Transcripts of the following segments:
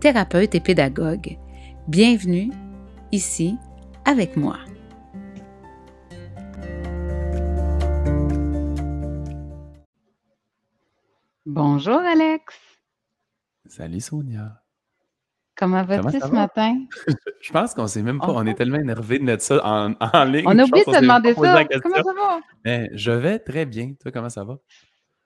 thérapeute et pédagogue. Bienvenue ici avec moi. Bonjour Alex. Salut Sonia. Comment vas-tu ce matin? je pense qu'on s'est même pas. On est tellement énervé de mettre ça en, ligne. On a oublié de te demander ça. Comment ça va? Mais je vais très bien. Toi, comment ça va?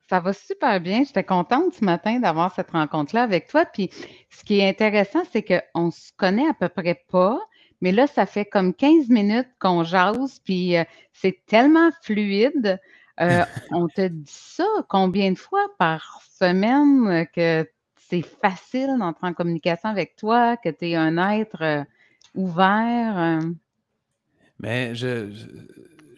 Ça va super bien. J'étais contente ce matin d'avoir cette rencontre-là avec toi. Puis ce qui est intéressant, c'est qu'on se connaît à peu près pas, mais là, ça fait comme 15 minutes qu'on jase, puis euh, c'est tellement fluide. Euh, on te dit ça combien de fois par semaine que c'est facile d'entrer en communication avec toi, que tu es un être euh, ouvert? Euh? Mais je, je,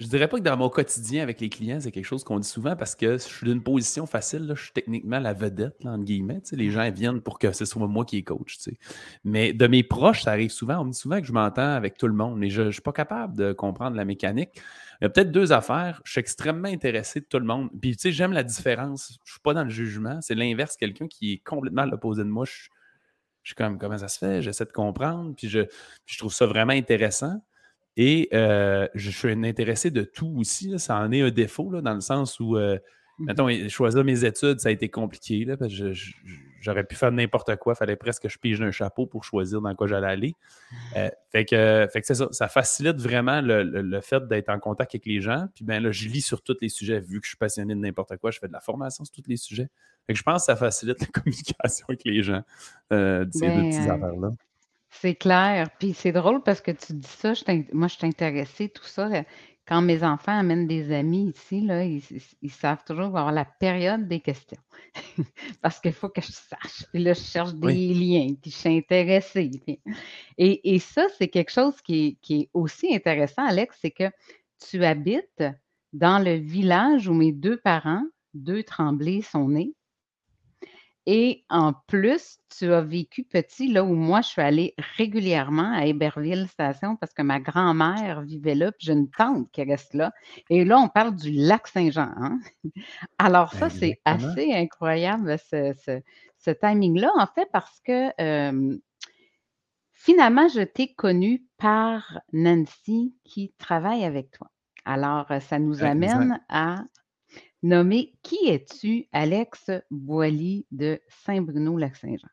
dirais pas que dans mon quotidien avec les clients, c'est quelque chose qu'on dit souvent parce que je suis d'une position facile. je suis techniquement la vedette, entre guillemets. les gens viennent pour que ce soit moi qui est coach. Mais de mes proches, ça arrive souvent. On me dit souvent que je m'entends avec tout le monde, mais je ne suis pas capable de comprendre la mécanique. Il y a peut-être deux affaires. Je suis extrêmement intéressé de tout le monde. Puis, tu sais, j'aime la différence. Je ne suis pas dans le jugement. C'est l'inverse. Quelqu'un qui est complètement à l'opposé de moi, je, suis comme, comment ça se fait? J'essaie de comprendre. Puis je, je, trouve ça vraiment intéressant. Et euh, je suis intéressé de tout aussi. Ça en est un défaut, là, dans le sens où euh, Mettons, choisir mes études, ça a été compliqué. Là, parce que j'aurais pu faire n'importe quoi. Il fallait presque que je pige un chapeau pour choisir dans quoi j'allais aller. Euh, fait que, fait que c'est ça. Ça facilite vraiment le, fait d'être en contact avec les gens. Puis ben là, je lis sur tous les sujets. Vu que je suis passionné de n'importe quoi, je fais de la formation sur tous les sujets. Fait que je pense que ça facilite la communication avec les gens euh, de ces deux petites ben, affaires-là. C'est clair. Puis c'est drôle parce que tu dis ça. moi, je suis intéressée, tout ça quand mes enfants amènent des amis ici, là, ils, savent toujours avoir la période des questions. Parce qu'il faut que je sache. Puis là, je cherche des liens, puis je suis intéressée. Et, ça, c'est quelque chose qui est, aussi intéressant, Alex, c'est que tu habites dans le village où mes deux parents, deux Tremblés, sont nés. Et en plus, tu as vécu petit, là où moi, je suis allée régulièrement à Héberville Station parce que ma grand-mère vivait là, puis j'ai une tante qui reste là. Et là, on parle du lac Saint-Jean. Hein. Alors, ça, c'est assez incroyable, ce, timing-là, en fait, parce que finalement, je t'ai connue par Nancy qui travaille avec toi. Alors, ça nous amène à Nommé Qui es-tu, Alex Boily de Saint-Bruno-Lac-Saint-Jean?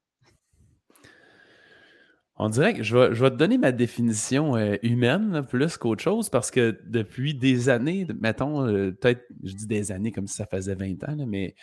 On dirait que je vais, te donner ma définition euh, humaine plus qu'autre chose parce que depuis des années, mettons, euh, peut-être, je dis des années comme si ça faisait 20 ans, mais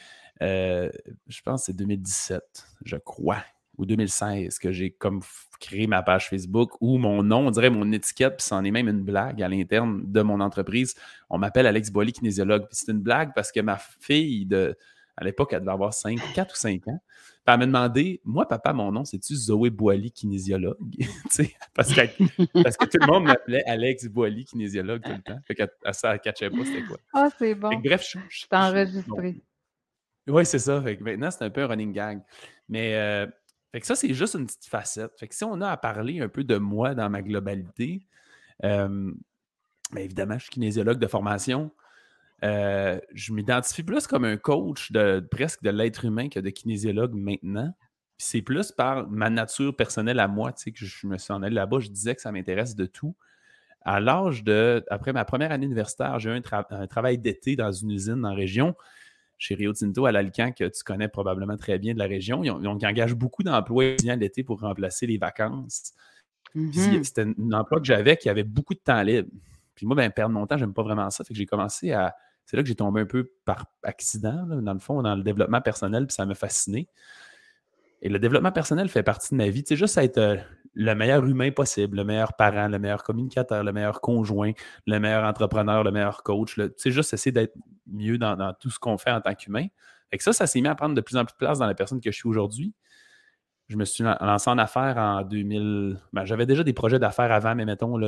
euh, je pense que c'est 2017, je crois, ou 2016 que j'ai comme créé ma page Facebook ou mon nom, on dirait mon étiquette, puis c'en est même une blague à l'interne de mon entreprise. On m'appelle Alex Boily, kinésiologue. Puis c'est une blague parce que ma fille, de, à l'époque, elle devait avoir 5, 4 ou 5 ans. Puis elle m'a demandé, moi, papa, mon nom, c'est-tu Zoé Boily, kinésiologue? parce, que, parce que tout le monde m'appelait Alex Boily, kinésiologue tout le temps. Fait qu'elle ne catchait pas c'était quoi. Ah, c'est bon. bref, je, je, t'ai enregistré. Oui, c'est ça. Fait que maintenant, c'est un peu un running gag. Mais euh, fait que ça, c'est juste une petite facette. Fait que si on a à parler un peu de moi dans ma globalité, euh, ben, évidemment, je suis kinésiologue de formation. Euh, je m'identifie plus comme un coach de presque de l'être humain que de kinésiologue maintenant. c'est plus par ma nature personnelle à moi, tu sais, que je me suis en allé là-bas. Je disais que ça m'intéresse de tout. À l'âge de, après ma première année universitaire, j'ai eu un travail d'été dans une usine en région chez Rio Tinto à l'Alcan, que tu connais probablement très bien de la région. Ils, engagent beaucoup d'emplois l'été pour remplacer les vacances. Mm-hmm. C'était un emploi que j'avais qui avait beaucoup de temps libre. Puis moi, ben, perdre mon temps, j'aime pas vraiment ça. Fait que j'ai commencé à. C'est là que j'ai tombé un peu par accident, dans le fond, dans le développement personnel, puis ça m'a fasciné. Et le développement personnel fait partie de ma vie. Tu sais, juste être euh, le meilleur humain possible, le meilleur parent, le meilleur communicateur, le meilleur conjoint, le meilleur entrepreneur, le meilleur coach. Tu sais, juste essayer d'être mieux dans, tout ce qu'on fait en tant qu'humain. Et ça, ça s'est mis à prendre de plus en plus de place dans la personne que je suis aujourd'hui. je me suis lancé en affaires en 2000. Ben, j'avais déjà des projets d'affaires avant, mais mettons,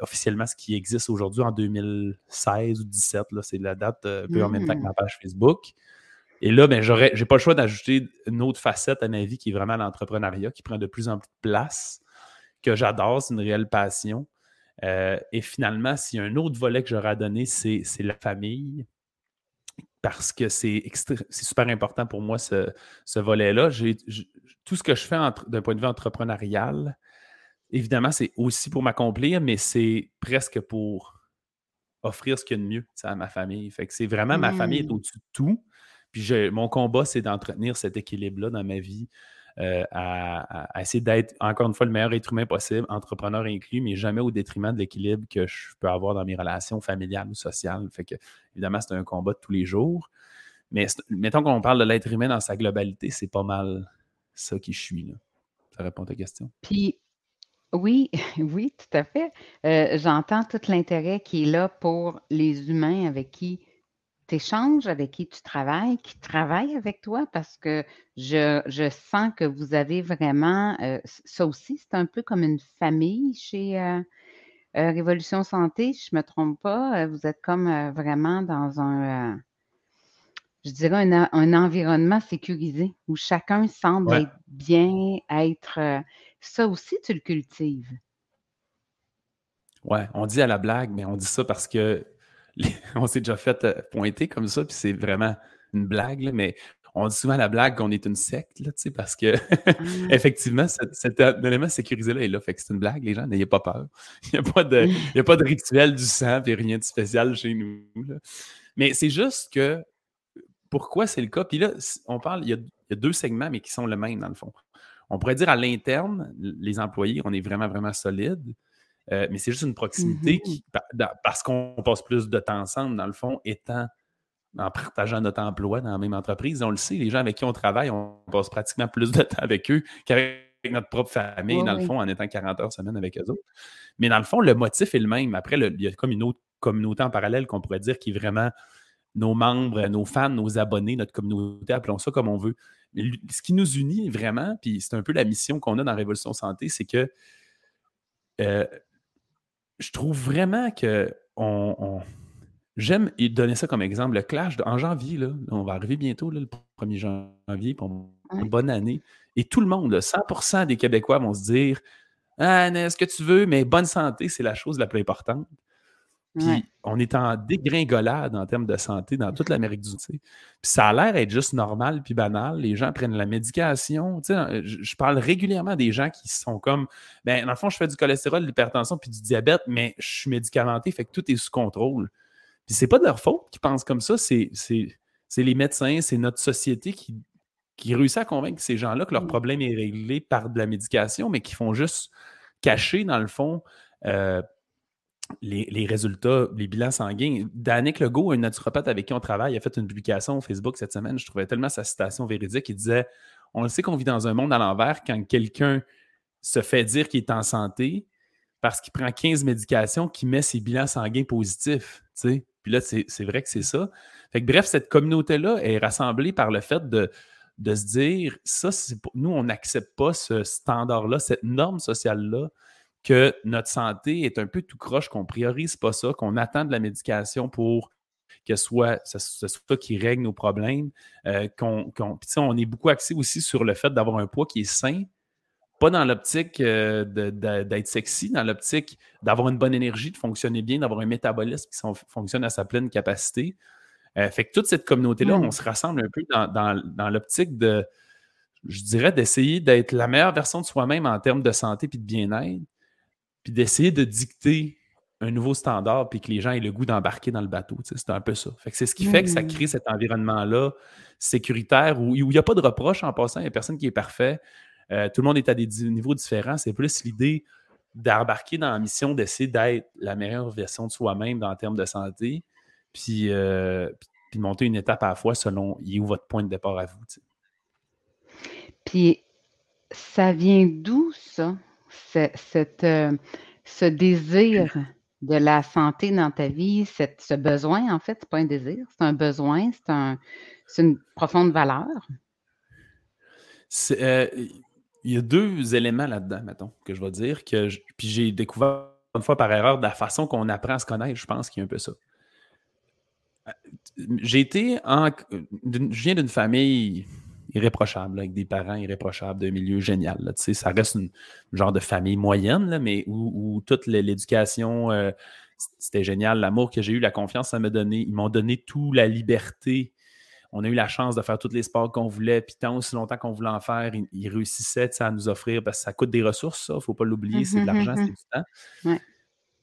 officiellement, ce qui existe aujourd'hui en 2016 ou 2017, c'est la date euh, un peu en même temps que ma mmh. page Facebook. Et là, ben, j'aurais, j'ai pas le choix d'ajouter une autre facette à ma vie qui est vraiment l'entrepreneuriat, qui prend de plus en plus de place, que j'adore, c'est une réelle passion. Euh, et finalement, s'il y a un autre volet que j'aurais à donner, c'est, la famille parce que c'est, super important pour moi, ce, volet-là. tout ce que je fais d'un point de vue entrepreneurial, évidemment, c'est aussi pour m'accomplir, mais c'est presque pour offrir ce qu'il y a de mieux à ma famille. Fait que c'est vraiment ma famille est mmh. au-dessus de tout. Puis mon combat, c'est d'entretenir cet équilibre-là dans ma vie, euh, à, essayer d'être, encore une fois, le meilleur être humain possible, entrepreneur inclus, mais jamais au détriment de l'équilibre que je peux avoir dans mes relations familiales ou sociales. Fait que, évidemment, c'est un combat de tous les jours. Mais mettons qu'on parle de l'être humain dans sa globalité, c'est pas mal ça qui je suis. Là. Ça répond à ta question. Puis, oui, oui, tout à fait. Euh, j'entends tout l'intérêt qui est là pour les humains avec qui échanges, avec qui tu travailles, qui travaillent avec toi, parce que je, sens que vous avez vraiment, euh, ça aussi, c'est un peu comme une famille chez euh, euh, Révolution Santé, je ne me trompe pas. Vous êtes comme vraiment dans un, je dirais, un, environnement sécurisé où chacun semble être bien, être... ça aussi, tu le cultives. Ouais, on dit à la blague, mais on dit ça parce que on s'est déjà fait euh, pointer comme ça, puis c'est vraiment une blague, mais on dit souvent la blague qu'on est une secte, là, parce que ah. effectivement, cet, élément sécurisé-là est là. Fait que c'est une blague, les gens, n'ayez pas peur. Il n'y a, pas de, a pas de rituel du sang et rien de spécial chez nous. Mais c'est juste que pourquoi c'est le cas? Puis là, on parle, il y, a, deux segments, mais qui sont le même dans le fond. On pourrait dire à l'interne, les employés, on est vraiment, vraiment solide. Euh, mais c'est juste une proximité mmh qui, parce qu'on passe plus de temps ensemble, dans le fond, étant en partageant notre emploi dans la même entreprise. On le sait, les gens avec qui on travaille, on passe pratiquement plus de temps avec eux qu'avec notre propre famille, dans le fond, en étant 40 heures semaine avec eux autres. Mais dans le fond, le motif est le même. Après, il y a comme une autre communauté en parallèle qu'on pourrait dire qui est vraiment nos membres, nos fans, nos abonnés, notre communauté, appelons ça comme on veut. Mais ce qui nous unit vraiment, puis c'est un peu la mission qu'on a dans Révolution Santé, c'est que euh, je trouve vraiment que on, j'aime donner ça comme exemple. Le clash en janvier, là, on va arriver bientôt, le 1er janvier, pour une bonne année. Et tout le monde, 100% des Québécois vont se dire Ah, ce que tu veux, mais bonne santé, c'est la chose la plus importante. Puis on est en dégringolade en termes de santé dans toute l'Amérique du Sud. Puis ça a l'air être juste normal puis banal. Les gens prennent la médication. Je, parle régulièrement des gens qui sont comme ben, dans le fond, je fais du cholestérol, de l'hypertension puis du diabète, mais je suis médicamenté, fait que tout est sous contrôle. Puis c'est pas de leur faute qu'ils pensent comme ça, c'est les médecins, c'est notre société qui, qui réussit à convaincre ces gens-là que leur mmh. problème est réglé par de la médication, mais qui font juste cacher, dans le fond, euh, les, résultats, les bilans sanguins. Danick Legault, un naturopathe avec qui on travaille, a fait une publication Facebook cette semaine. Je trouvais tellement sa citation véridique. Il disait On le sait qu'on vit dans un monde à l'envers quand quelqu'un se fait dire qu'il est en santé parce qu'il prend 15 médications qui met ses bilans sanguins positifs. Puis là, c'est vrai que c'est ça. Fait bref, cette communauté-là est rassemblée par le fait de, de se dire ça, nous, on n'accepte pas ce standard-là, cette norme sociale-là que notre santé est un peu tout croche, qu'on priorise pas ça, qu'on attend de la médication pour que soit, ce, soit ça qui règle nos problèmes. Euh, qu'on, on est beaucoup axé aussi sur le fait d'avoir un poids qui est sain, pas dans l'optique euh, d'être sexy, dans l'optique d'avoir une bonne énergie, de fonctionner bien, d'avoir un métabolisme qui fonctionne à sa pleine capacité. Euh, fait que toute cette communauté-là, on se rassemble un peu dans, dans l'optique de, je dirais, d'essayer d'être la meilleure version de soi-même en termes de santé et de bien-être, puis d'essayer de dicter un nouveau standard, puis que les gens aient le goût d'embarquer dans le bateau. C'est un peu ça. c'est ce qui fait que ça crée cet environnement-là sécuritaire où il n'y a pas de reproche en passant, il n'y a personne qui est parfait. Euh, tout le monde est à des niveaux différents. C'est plus l'idée d'embarquer dans la mission d'essayer d'être la meilleure version de soi-même en termes de santé, puis, euh, puis, monter une étape à la fois selon où votre point de départ à vous. Puis, ça vient d'où ça? Cette, euh, ce désir de la santé dans ta vie, cette, ce besoin, en fait, c'est pas un désir, c'est un besoin, c'est un, une profonde valeur? Euh, il y a deux éléments là-dedans, mettons, que je vais dire. Que puis j'ai découvert une fois par erreur de la façon qu'on apprend à se connaître, je pense qu'il y a un peu ça. Euh, j'ai été en. Je viens d'une famille irréprochable, avec des parents irréprochables, d'un milieu génial. Là, ça reste une genre de famille moyenne, là, mais où, toute l'éducation, euh, c'était génial. L'amour que j'ai eu, la confiance, ça m'a donné. Ils m'ont donné toute la liberté on a eu la chance de faire tous les sports qu'on voulait, puis tant aussi longtemps qu'on voulait en faire, ils, réussissaient à nous offrir, parce que ça coûte des ressources, ça, il ne faut pas l'oublier, c'est de mmh l'argent, c'est du temps.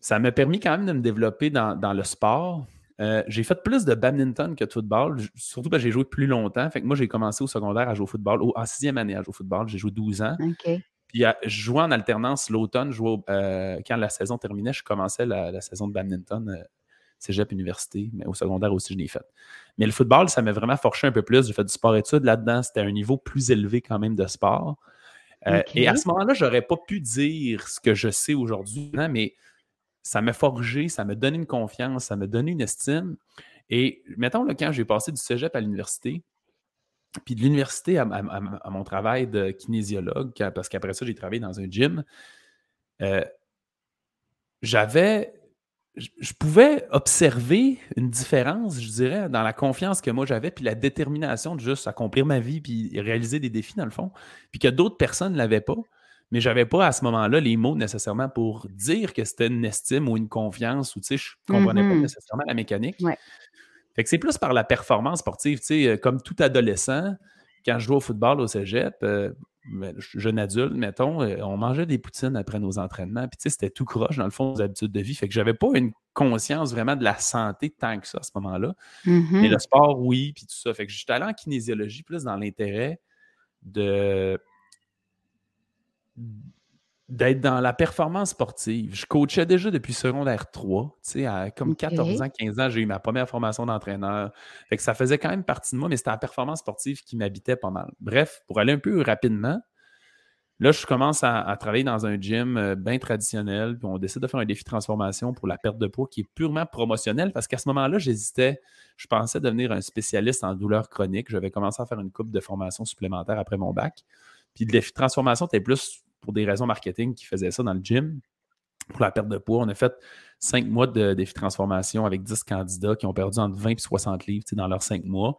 Ça m'a permis quand même de me développer dans, le sport. Euh, j'ai fait plus de badminton que de football, surtout parce que j'ai joué plus longtemps. Fait que moi, j'ai commencé au secondaire à jouer au football, en sixième année à jouer au football. J'ai joué 12 ans. Puis je jouais en alternance l'automne. Euh, quand la saison terminait, je commençais la, saison de badminton euh, cégep, université, mais au secondaire aussi, je l'ai fait. Mais le football, ça m'a vraiment forché un peu plus. J'ai fait du sport-études là-dedans. C'était un niveau plus élevé quand même de sport. Euh, et à ce moment-là, je n'aurais pas pu dire ce que je sais aujourd'hui, mais ça m'a forgé, ça m'a donné une confiance, ça m'a donné une estime. Et mettons, là, quand j'ai passé du cégep à l'université, puis de l'université à, mon travail de kinésiologue, parce qu'après ça, j'ai travaillé dans un gym, euh, j'avais je pouvais observer une différence, je dirais, dans la confiance que moi j'avais, puis la détermination de juste accomplir ma vie, puis réaliser des défis, dans le fond, puis que d'autres personnes ne l'avaient pas. Mais je n'avais pas à ce moment-là les mots nécessairement pour dire que c'était une estime ou une confiance, ou tu sais, je ne comprenais pas mm-hmm. nécessairement la mécanique. Fait que c'est plus par la performance sportive, tu sais, comme tout adolescent, quand je jouais au football au cégep, euh, jeune adulte, mettons, euh, on mangeait des poutines après nos entraînements. Puis, tu sais, c'était tout croche, dans le fond, des habitudes de vie. Fait que j'avais pas une conscience vraiment de la santé tant que ça à ce moment-là. Mais mm-hmm. le sport, oui, puis tout ça. Fait que j'étais allé en kinésiologie plus dans l'intérêt de d'être dans la performance sportive. Je coachais déjà depuis secondaire 3. Tu sais, à comme 14 ans, 15 ans, j'ai eu ma première formation d'entraîneur. Fait que ça faisait quand même partie de moi, mais c'était la performance sportive qui m'habitait pas mal. Bref, pour aller un peu rapidement, là, je commence à, travailler dans un gym euh, bien traditionnel, puis on décide de faire un défi de transformation pour la perte de poids qui est purement promotionnel parce qu'à ce moment-là, j'hésitais. Je pensais devenir un spécialiste en douleur chronique. J'avais commencé à faire une coupe de formation supplémentaire après mon bac. Puis de transformation était plus pour des raisons marketing qui faisaient ça dans le gym pour la perte de poids. On a fait cinq mois de défi transformation avec 10 candidats qui ont perdu entre 20 et 60 livres dans leurs cinq mois.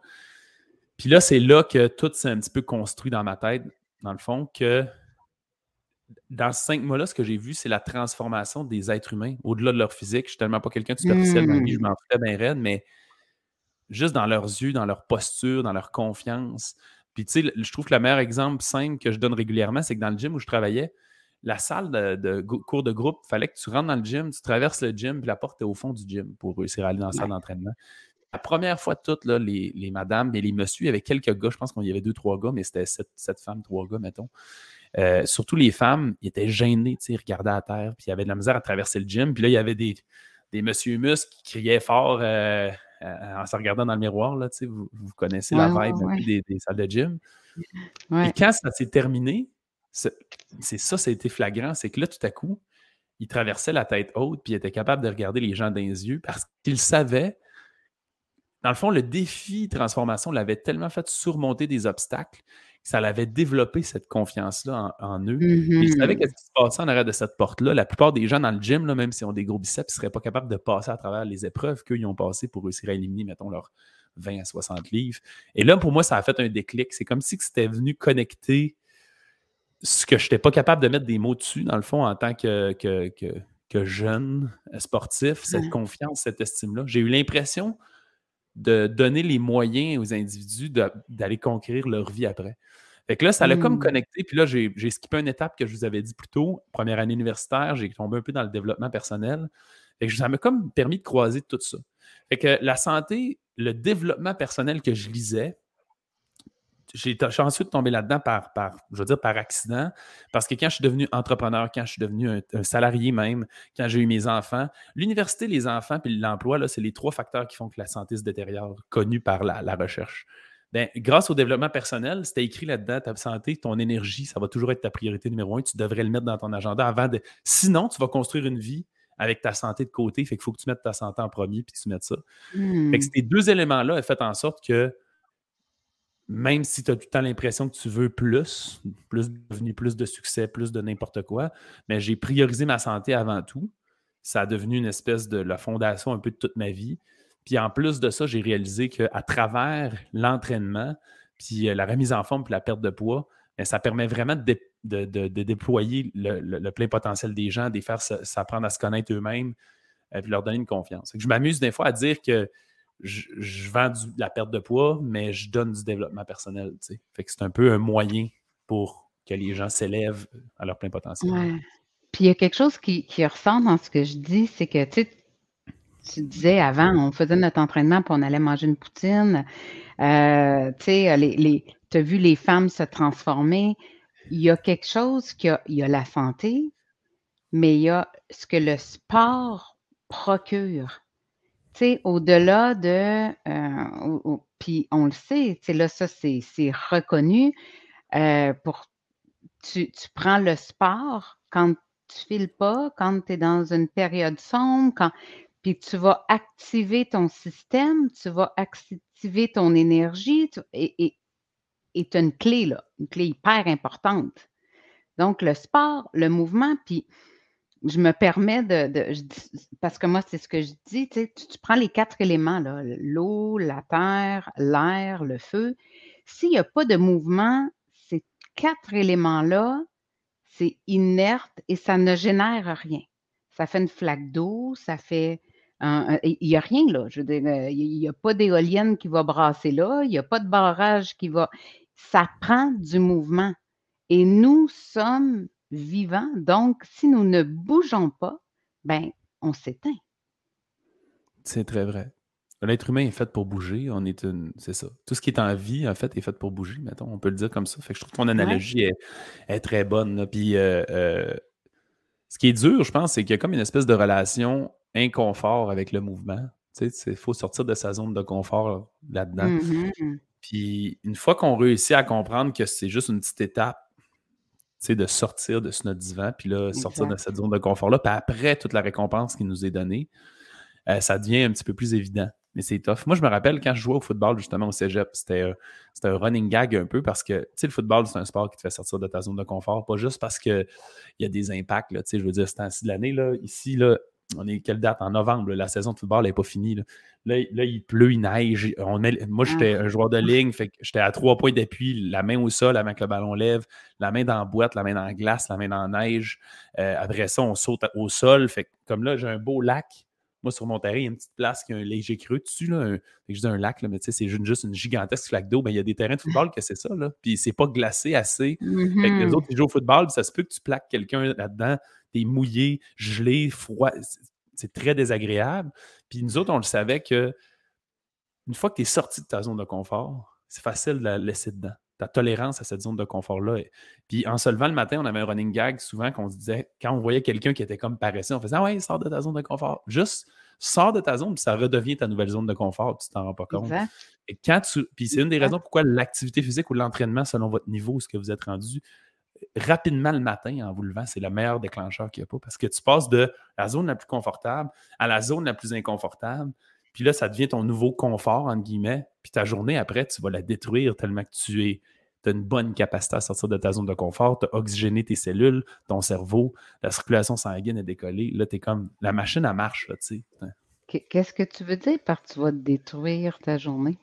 Puis là, c'est là que tout s'est un petit peu construit dans ma tête, dans le fond, que dans ces cinq mois-là, ce que j'ai vu, c'est la transformation des êtres humains au-delà de leur physique. Je suis tellement pas quelqu'un de superficiel je m'en fais bien raide, mais juste dans leurs yeux, dans leur posture, dans leur confiance, puis, tu sais, je trouve que le meilleur exemple simple que je donne régulièrement, c'est que dans le gym où je travaillais, la salle de, cours de groupe, il fallait que tu rentres dans le gym, tu traverses le gym, puis la porte est au fond du gym pour réussir à aller dans la salle d'entraînement. La première fois de toutes, là, les, les, madames et les messieurs, il y avait quelques gars, je pense qu'il y avait deux, trois gars, mais c'était sept, femmes, trois gars, mettons. Euh, surtout les femmes, ils étaient gênés, ils regardaient à terre, puis il y avait de la misère à traverser le gym. Puis là, il y avait des, des monsieur mus qui criaient fort euh, en se regardant dans le miroir, là, vous, vous connaissez la vibe Des, salles de gym. Et quand ça s'est terminé, c'est ça, ça a été flagrant, c'est que là, tout à coup, il traversait la tête haute, puis il était capable de regarder les gens dans les yeux parce qu'il savait, dans le fond, le défi transformation l'avait tellement fait surmonter des obstacles ça l'avait développé cette confiance-là en, eux. Ils savaient mmh ce qui se passait en arrière de cette porte-là. La plupart des gens dans le gym, là, même s'ils ont des gros biceps, ne seraient pas capables de passer à travers les épreuves qu'ils ont passées pour réussir à éliminer, mettons, leurs 20 à 60 livres. Et là, pour moi, ça a fait un déclic. C'est comme si c'était venu connecter ce que je n'étais pas capable de mettre des mots dessus, dans le fond, en tant que, que, jeune sportif, cette confiance, cette estime-là. J'ai eu l'impression de donner les moyens aux individus d'aller conquérir leur vie après. Fait que là, ça l'a comme mmh. connecté. Puis là, j'ai skippé une étape que je vous avais dit plus tôt. Première année universitaire, j'ai tombé un peu dans le développement personnel. Fait que ça m'a comme permis de croiser tout ça. Fait que la santé, le développement personnel que je lisais, j'ai ensuite tombé là-dedans par, par, je veux dire, par accident. Parce que quand je suis devenu entrepreneur, quand je suis devenu un, salarié même, quand j'ai eu mes enfants, l'université, les enfants puis l'emploi, c'est les trois facteurs qui font que la santé se détériore, connus par la recherche. Ben, grâce au développement personnel, c'était écrit là-dedans, ta santé, ton énergie, ça va toujours être ta priorité numéro un. Tu devrais le mettre dans ton agenda avant de. Sinon, tu vas construire une vie avec ta santé de côté. Fait qu'il faut que tu mettes ta santé en premier puis tu mettes ça. Fait que hmm. ces deux éléments-là ont fait en sorte que même si tu as tout le temps l'impression que tu veux plus, plus de plus de succès, plus de n'importe quoi, mais j'ai priorisé ma santé avant tout. Ça a devenu une espèce de la fondation un peu de toute ma vie. Puis en plus de ça, j'ai réalisé qu'à travers l'entraînement, puis euh, la remise en forme, puis la perte de poids, ben, ça permet vraiment de, déployer le, plein potentiel des gens, de les faire s'apprendre à se connaître eux-mêmes, et euh, puis leur donner une confiance. Je m'amuse des fois à dire que je, vends la perte de poids, mais je donne du développement personnel. Fait que c'est un peu un moyen pour que les gens s'élèvent à leur plein potentiel. Puis il y a quelque chose qui, ressort dans ce que je dis, c'est que tu disais avant, on faisait notre entraînement puis on allait manger une poutine. Euh, tu tu as vu les femmes se transformer. Il y a quelque chose qui a, il y a la santé, mais il y a ce que le sport procure sais, au-delà de, euh, puis on le sait, tu sais, là, ça, c'est reconnu. Euh, tu, tu, prends le sport quand tu files pas, quand tu es dans une période sombre, quand, puis tu vas activer ton système, tu vas activer ton énergie, et tu as une clé, là, une clé hyper importante. Donc, le sport, le mouvement, puis je me permets de, parce que moi, c'est ce que je dis, tu, tu prends les quatre éléments, l'eau, la terre, l'air, le feu. S'il n'y a pas de mouvement, ces quatre éléments-là, c'est inerte et ça ne génère rien. Ça fait une flaque d'eau, ça fait il n'y a rien là. Je veux dire, euh, il n'y a pas d'éolienne qui va brasser là, il n'y a pas de barrage qui va. Ça prend du mouvement. Et nous sommes vivant. Donc, si nous ne bougeons pas, ben, on s'éteint. C'est très vrai. L'être humain est fait pour bouger. On est une. C'est ça. Tout ce qui est en vie, en fait, est fait pour bouger, mettons. On peut le dire comme ça. Fait que je trouve que ton analogie est, très bonne. Puis euh, euh, ce qui est dur, je pense, c'est qu'il y a comme une espèce de relation inconfort avec le mouvement. Tu sais, il faut sortir de sa zone de confort là-dedans. Mm-hmm. Puis une fois qu'on réussit à comprendre que c'est juste une petite étape de sortir de notre divan, puis là, sortir de cette zone de confort-là. Puis après, toute la récompense qui nous est donnée, euh, ça devient un petit peu plus évident. Mais c'est tough. Moi, je me rappelle quand je jouais au football, justement, au cégep, c'était un running gag un peu parce que, tu sais, le football, c'est un sport qui te fait sortir de ta zone de confort, pas juste parce qu'il y a des impacts, tu sais, je veux dire, c'est ainsi de l'année, là, ici, là, on est quelle date? En novembre, la saison de football n'est pas finie. Là. il pleut, il neige. On moi, j'étais ah. un joueur de ligne, fait j'étais à trois points d'appui, la main au sol avant que le ballon lève, la main dans la boîte, la main dans la glace, la main dans la neige. Euh, après ça, on saute au sol. Fait comme là, j'ai un beau lac. Moi, sur mon terrain, il y a une petite place qui a un léger creux dessus. Là, je dis un lac, là, mais tu sais, c'est juste une gigantesque flaque d'eau. Ben, il y a des terrains de football que c'est ça. Là. Puis c'est pas glacé assez. Fait que les mm-hmm. autres, qui jouent au football, ça se peut que tu plaques quelqu'un là-dedans t'es mouillé, gelé, froid. C'est très désagréable. Puis nous autres, on le savait que une fois que tu es sorti de ta zone de confort, c'est facile de la laisser dedans. Ta tolérance à cette zone de confort-là. Puis en se levant le matin, on avait un running gag souvent qu'on se disait, quand on voyait quelqu'un qui était comme paresseux, on faisait Ah ouais, sors de ta zone de confort. Juste sors de ta zone, puis ça redevient ta nouvelle zone de confort, tu t'en rends pas compte. Et quand tu. Puis c'est une des raisons pourquoi l'activité physique ou l'entraînement, selon votre niveau, ce que vous êtes rendu, rapidement le matin en vous levant, c'est le meilleur déclencheur qu'il n'y a pas parce que tu passes de la zone la plus confortable à la zone la plus inconfortable. Puis là, ça devient ton nouveau confort, entre guillemets. Puis ta journée après, tu vas la détruire tellement que tu es, as une bonne capacité à sortir de ta zone de confort, tu as oxygéné tes cellules, ton cerveau, la circulation sanguine est décollée. Là, tu es comme la machine à marche, tu sais. Qu'est-ce que tu veux dire par tu vas détruire ta journée?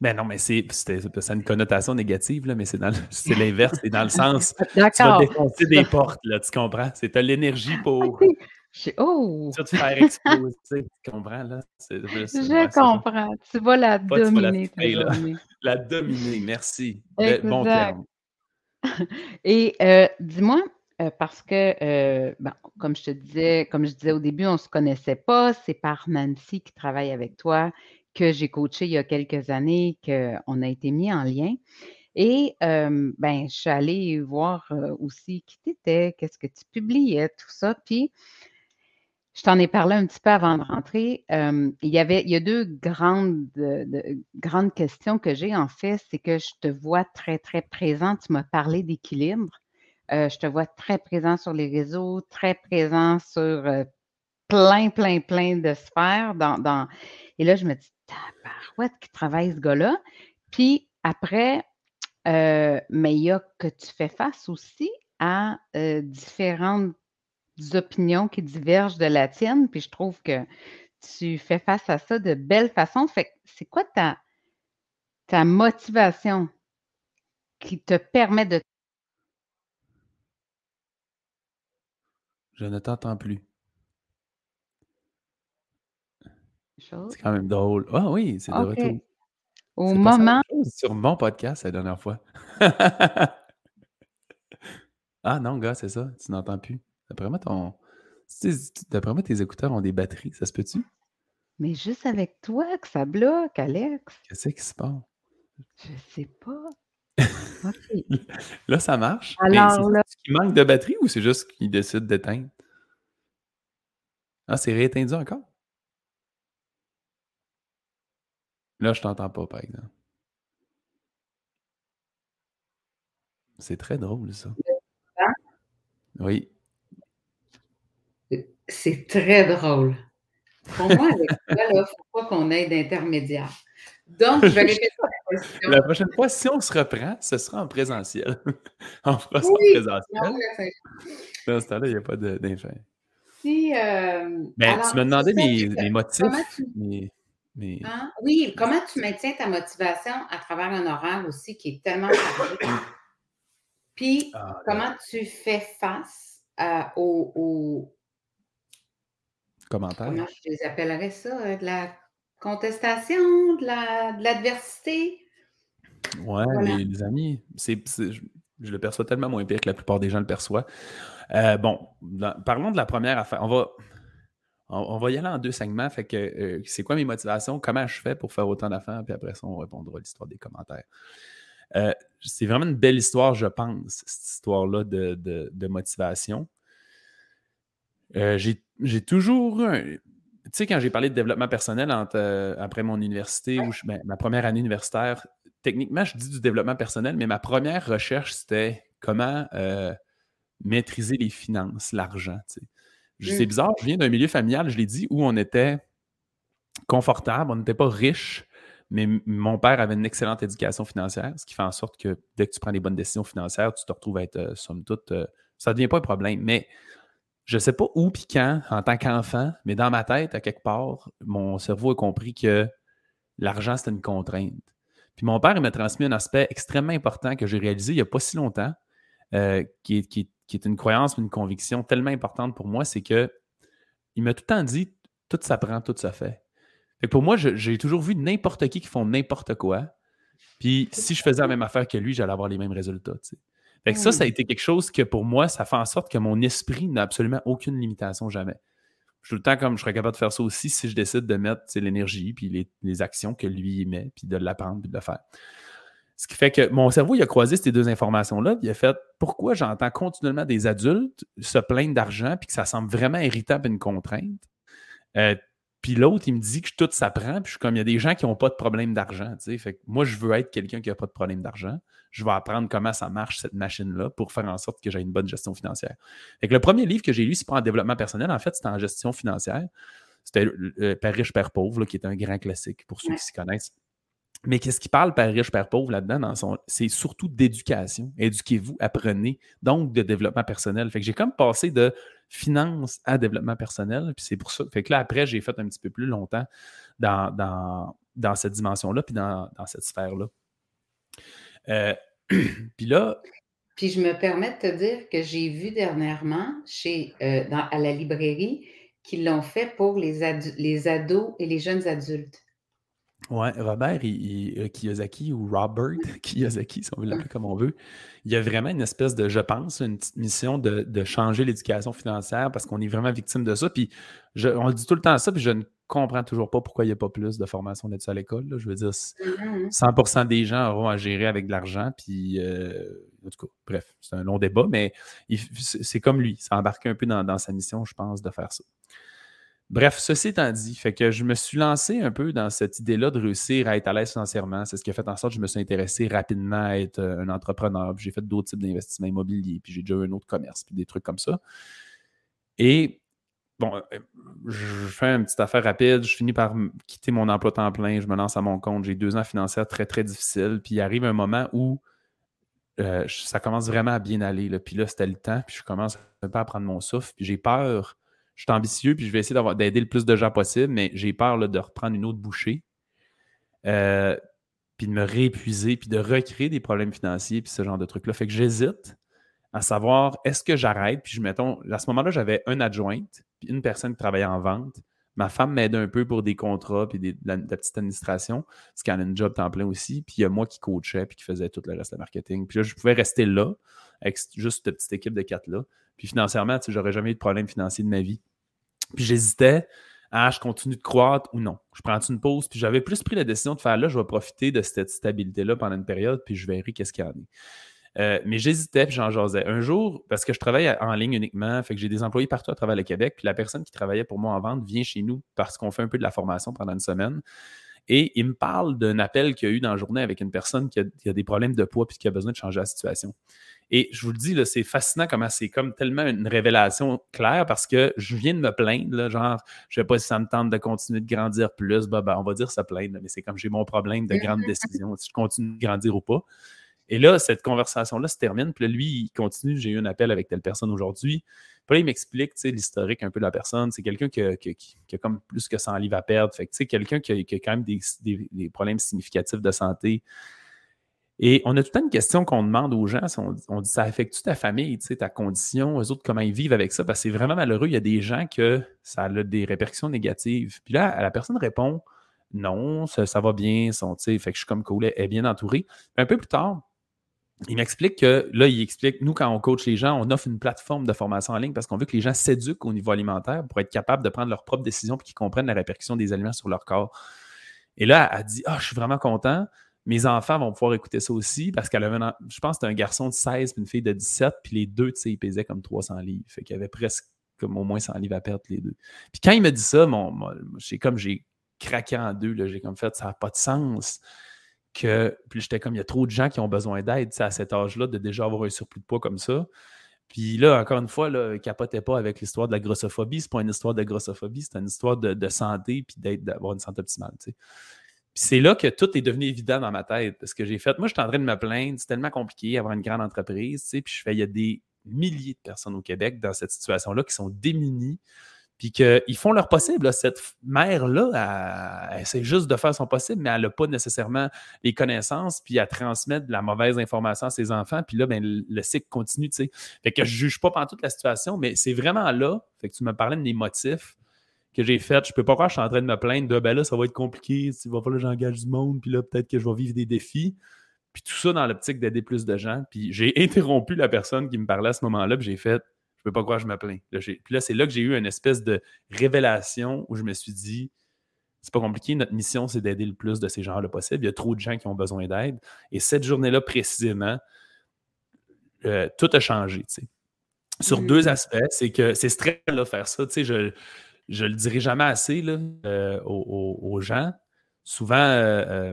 Ben non, mais c'est, ça a une connotation négative, là, mais c'est, l'inverse. C'est dans le sens. D'accord. Tu vas défoncer des portes, là, tu comprends? C'est as l'énergie pour. Oh! te faire exploser, tu comprends, là? Je comprends. Tu vas la dominer. la, la, dominer, merci. Bon terme. Et euh, dis-moi, euh, parce que, euh, comme je te disais, comme je disais au début, on ne se connaissait pas. C'est par Nancy qui travaille avec toi que j'ai coaché il y a quelques années, qu'on a été mis en lien. Et ben, je suis allée voir aussi qui tu étais, qu'est-ce que tu publiais, tout ça. Puis, je t'en ai parlé un petit peu avant de rentrer. il, y avait, il y a deux grandes, grandes questions que j'ai, en fait. C'est que je te vois très, très présent. Tu m'as parlé d'équilibre. je te vois très présent sur les réseaux, très présent sur plein, plein, plein de sphères. Dans, dans... Et là, je me dis, tabarouette qui travaille ce gars-là. Puis, après, mais il y a que tu fais face aussi à différentes opinions qui divergent de la tienne, puis je trouve que tu fais face à ça de belle façon. Fait c'est quoi ta, ta motivation qui te permet de Je ne t'entends plus. C'est quand même drôle. Ah oui, c'est de retour. Au moment. sur mon podcast la dernière fois. ah non, gars, c'est ça. Tu n'entends plus. D'après moi, ton. D'après moi, tes écouteurs ont des batteries. Ça se peut-tu? Mais juste avec toi que ça bloque, Alex. Qu'est-ce qui se passe? Je sais pas. là, ça marche? Alors là. qu'il manque de batterie ou c'est juste qu'il décide d'éteindre? Ah, c'est rééteindu encore? Là, je t'entends pas, par exemple. C'est très drôle, ça. Oui. C'est très drôle. Pour moi, avec toi, il ne faut pas qu'on ait d'intermédiaire. Donc, je vais répéter la question. La prochaine fois, si on se reprend, ce sera en présentiel. on fera ça en présentiel. Dans ce temps-là, il n'y a pas d'infini. Si, euh, ben, tu me demandais mes, motifs. Hein? Oui, comment tu maintiens ta motivation à travers un horaire aussi qui est tellement chargé? Puis, ah, comment tu fais face euh, aux, commentaires? Comment je les appellerais ça? Euh, de la contestation, de l'adversité? La, ouais, les, amis, c'est, je, le perçois tellement moins pire que la plupart des gens le perçoivent. Euh, bon, parlons de la première affaire. On va, on, va y aller en deux segments. Fait que euh, c'est quoi mes motivations? Comment je fais pour faire autant d'affaires? Puis après ça, on répondra à l'histoire des commentaires. Euh, c'est vraiment une belle histoire, je pense, cette histoire-là de, motivation. Euh, j'ai toujours eu Tu sais, quand j'ai parlé de développement personnel après mon université, ou ben, ma première année universitaire, techniquement, je dis du développement personnel, mais ma première recherche, c'était comment maîtriser les finances, l'argent. C'est mm. bizarre, je viens d'un milieu familial, je l'ai dit, où on était confortable, on n'était pas riche, mais mon père avait une excellente éducation financière, ce qui fait en sorte que dès que tu prends les bonnes décisions financières, tu te retrouves à être, euh, somme toute, euh, ça ne devient pas un problème. Mais je ne sais pas où puis quand, en tant qu'enfant, mais dans ma tête, à quelque part, mon cerveau a compris que l'argent, c'était une contrainte. Puis mon père, il m'a transmis un aspect extrêmement important que j'ai réalisé il n'y a pas si longtemps, euh, qui, qui, qui est une croyance, une conviction tellement importante pour moi, c'est que il m'a tout le temps dit tout s'apprend, tout se fait. fait pour moi, j'ai toujours vu n'importe qui qui font n'importe quoi. Puis si je faisais la même affaire que lui, j'allais avoir les mêmes résultats. Fait que ça, ça a été quelque chose que pour moi, ça fait en sorte que mon esprit n'a absolument aucune limitation jamais. Je suis tout le temps comme je serais capable de faire ça aussi si je décide de mettre l'énergie puis les, les, actions que lui met, puis de l'apprendre puis de le faire. Ce qui fait que mon cerveau, il a croisé ces deux informations-là, il a fait pourquoi j'entends continuellement des adultes se plaindre d'argent puis que ça semble vraiment irritable une contrainte? Euh, puis l'autre, il me dit que tout s'apprend, puis je suis comme il y a des gens qui n'ont pas de problème d'argent. Fait que moi, je veux être quelqu'un qui n'a pas de problème d'argent. Je vais apprendre comment ça marche, cette machine-là, pour faire en sorte que j'ai une bonne gestion financière. Fait que le premier livre que j'ai lu, c'est pas en développement personnel, en fait, c'était en gestion financière. C'était euh, Père riche, Père pauvre, qui est un grand classique pour ceux qui s'y connaissent. Mais qu'est-ce qui parle par riche, père pauvre là-dedans? C'est surtout d'éducation. Éduquez-vous, apprenez, donc de développement personnel. Fait que j'ai comme passé de finance à développement personnel. Puis c'est pour ça. Fait que là, après, j'ai fait un petit peu plus longtemps dans, dans, cette dimension-là, puis dans, cette sphère-là. Euh, puis là. Puis je me permets de te dire que j'ai vu dernièrement chez, euh, à la librairie qu'ils l'ont fait pour les, les ados et les jeunes adultes. Ouais, Robert euh, Kiyosaki ou Robert Kiyosaki, si on veut l'appeler comme on veut, il y a vraiment une espèce de, je pense, une petite mission de, changer l'éducation financière parce qu'on est vraiment victime de ça. Puis on dit tout le temps ça, puis je ne comprends toujours pas pourquoi il n'y a pas plus de formation là-dessus à l'école. Je veux dire, 100% des gens auront à gérer avec de l'argent, puis euh, en tout cas, bref, c'est un long débat, mais c'est comme lui, ça embarqué un peu dans sa mission, je pense, de faire ça. Bref, ceci étant dit, fait que je me suis lancé un peu dans cette idée-là de réussir à être à l'aise financièrement. C'est ce qui a fait en sorte que je me suis intéressé rapidement à être euh, un entrepreneur. J'ai fait d'autres types d'investissements immobiliers, puis j'ai déjà eu un autre commerce, puis des trucs comme ça. Et bon, euh, je fais une petite affaire rapide, je finis par quitter mon emploi temps plein, je me lance à mon compte, j'ai deux ans financiers très, très difficiles, puis il arrive un moment où euh, ça commence vraiment à bien aller, puis là, c'était le temps, puis je commence un peu à prendre mon souffle, puis j'ai peur, je suis ambitieux, puis je vais essayer d'aider le plus de gens possible, mais j'ai peur de reprendre une autre bouchée, euh, puis de me réépuiser, puis de recréer des problèmes financiers, puis ce genre de trucs-là. Fait que j'hésite à savoir, est-ce que j'arrête, puis je mettons, à ce moment-là, j'avais un adjointe, puis une personne qui travaillait en vente. Ma femme m'aide un peu pour des contrats puis de, la, petite administration, parce qu'elle a une job temps plein aussi. Puis il y a moi qui coachais puis qui faisait tout le reste de marketing. Puis là, je pouvais rester là avec juste cette petite équipe de quatre-là. Puis financièrement, tu sais, j'aurais jamais eu de problème financier de ma vie. Puis j'hésitais à je continue de croître ou non. Je prends une pause. Puis j'avais plus pris la décision de faire là, je vais profiter de cette stabilité-là pendant une période, puis je verrai qu'est-ce qu'il y en a. Euh, mais j'hésitais, puis j'en jasais. Un jour, parce que je travaille en ligne uniquement, fait que j'ai des employés partout à travers le Québec, puis la personne qui travaillait pour moi en vente vient chez nous parce qu'on fait un peu de la formation pendant une semaine. Et il me parle d'un appel qu'il y a eu dans la journée avec une personne qui a, des problèmes de poids puis qui a besoin de changer la situation. Et je vous le dis, c'est fascinant comment c'est comme tellement une révélation claire parce que je viens de me plaindre, genre, je ne sais pas si ça me tente de continuer de grandir plus, bah, on va dire ça plaindre, mais c'est comme j'ai mon problème de grande décision, si je continue de grandir ou pas. Et là, cette conversation-là se termine. Puis là, lui, il continue. J'ai eu un appel avec telle personne aujourd'hui. Puis là, il m'explique l'historique un peu de la personne. C'est quelqu'un qui, a comme plus que 100 livres à perdre. Fait que quelqu'un qui, a quand même des, problèmes significatifs de santé. Et on a tout le temps une question qu'on demande aux gens. On, dit ça affecte-tu ta famille, ta condition, eux autres, comment ils vivent avec ça? Parce que c'est vraiment malheureux. Il y a des gens que ça a des répercussions négatives. Puis là, la personne répond non, ça, va bien. Son, fait que je suis comme cool, elle est bien entourée. un peu plus tard, il m'explique que là, il explique, nous, quand on coach les gens, on offre une plateforme de formation en ligne parce qu'on veut que les gens s'éduquent au niveau alimentaire pour être capables de prendre leurs propres décisions et qu'ils comprennent la répercussion des aliments sur leur corps. Et là, elle dit Ah, je suis vraiment content. Mes enfants vont pouvoir écouter ça aussi parce qu'elle avait, je pense, c'était un garçon de 16 et une fille de 17, puis les deux, tu sais, ils pesaient comme 300 livres. Fait qu'il y avait presque comme au moins 100 livres à perdre, les deux. Puis quand il me dit ça, mon, j'ai comme j'ai craqué en deux, j'ai comme fait, ça n'a pas de sens que. Puis j'étais comme, il y a trop de gens qui ont besoin d'aide à cet âge-là, de déjà avoir un surplus de poids comme ça. Puis là, encore une fois, là, capotez pas avec l'histoire de la grossophobie. C'est pas une histoire de grossophobie, c'est une histoire de, santé puis d'avoir une santé optimale. Puis c'est là que tout est devenu évident dans ma tête. Parce que j'ai fait, moi, je suis en train de me plaindre, c'est tellement compliqué avoir une grande entreprise. Puis je fais, il y a des milliers de personnes au Québec dans cette situation-là qui sont démunies puis qu'ils font leur possible. Cette mère-là, elle, essaie juste de faire son possible, mais elle n'a pas nécessairement les connaissances, puis elle transmet de la mauvaise information à ses enfants, puis là, ben, le cycle continue. Fait que je ne juge pas pendant toute la situation, mais c'est vraiment là, fait que tu me parlais de mes motifs que j'ai fait. Je peux pas croire que je suis en train de me plaindre de ben là, ça va être compliqué, il va falloir que j'engage du monde, puis là, peut-être que je vais vivre des défis. Puis tout ça dans l'optique d'aider plus de gens. Puis j'ai interrompu la personne qui me parlait à ce moment-là, puis j'ai fait je peux pas croire que je me plains. puis là, c'est là que j'ai eu une espèce de révélation où je me suis dit, c'est pas compliqué, notre mission, c'est d'aider le plus de ces gens-là possible. Il y a trop de gens qui ont besoin d'aide. Et cette journée-là, précisément, euh, tout a changé. Sur deux aspects, c'est que c'est stressant de faire ça. Je ne le dirai jamais assez là, euh, aux, gens. Souvent, euh,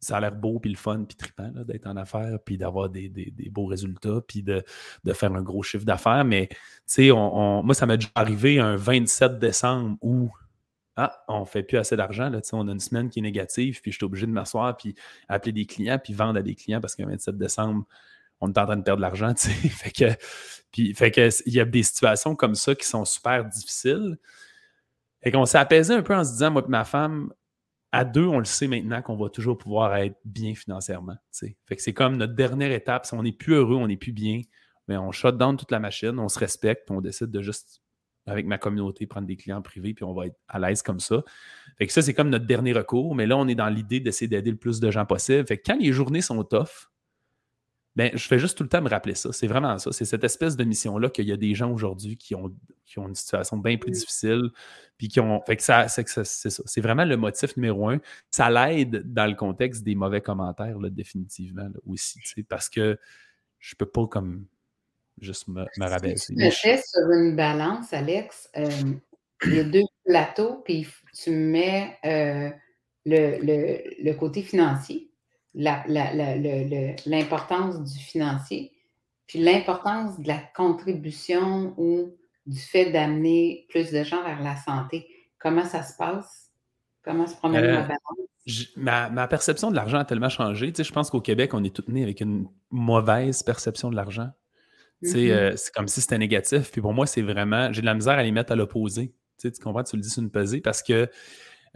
ça a l'air beau, puis le fun, puis trippant d'être en affaires, puis d'avoir des, beaux résultats, puis de, faire un gros chiffre d'affaires. Mais, sais, on, moi, ça m'est déjà arrivé un 27 décembre où ah, on ne fait plus assez d'argent. On a une semaine qui est négative, puis je suis obligé de m'asseoir, puis appeler des clients, puis vendre à des clients parce qu'un 27 décembre, on est en train de perdre de l'argent. fait que, il y a des situations comme ça qui sont super difficiles. Et qu'on s'est apaisé un peu en se disant, moi ma femme, à deux, on le sait maintenant qu'on va toujours pouvoir être bien financièrement. Fait c'est comme notre dernière étape. Si on n'est plus heureux, on n'est plus bien, mais on shut down toute la machine, on se respecte, puis on décide de juste, avec ma communauté, prendre des clients privés, puis on va être à l'aise comme ça. Fait ça, c'est comme notre dernier recours. Mais là, on est dans l'idée d'essayer d'aider le plus de gens possible. Fait que quand les journées sont tough, ben, je fais juste tout le temps me rappeler ça. C'est vraiment ça. C'est cette espèce de mission-là qu'il y a des gens aujourd'hui qui ont, ont une situation bien plus difficile. Puis qui ont. Fait que ça, c'est ça. C'est vraiment le motif numéro un. Ça l'aide dans le contexte des mauvais commentaires, définitivement, aussi. Parce que je peux pas comme juste me, me rabaisser. tu fais sur une balance, Alex, euh, il y a deux plateaux, puis tu mets euh, le, le côté financier l'importance du financier, puis l'importance de la contribution ou du fait d'amener plus de gens vers la santé. Comment ça se passe? Comment se promène la balance? ma, perception de l'argent a tellement changé. je pense qu'au Québec, on est tous nés avec une mauvaise perception de l'argent. Mm-hmm. c'est comme si c'était négatif. Puis pour moi, c'est vraiment. J'ai de la misère à les mettre à l'opposé. Tu comprends? Tu le dis sur une pesée parce que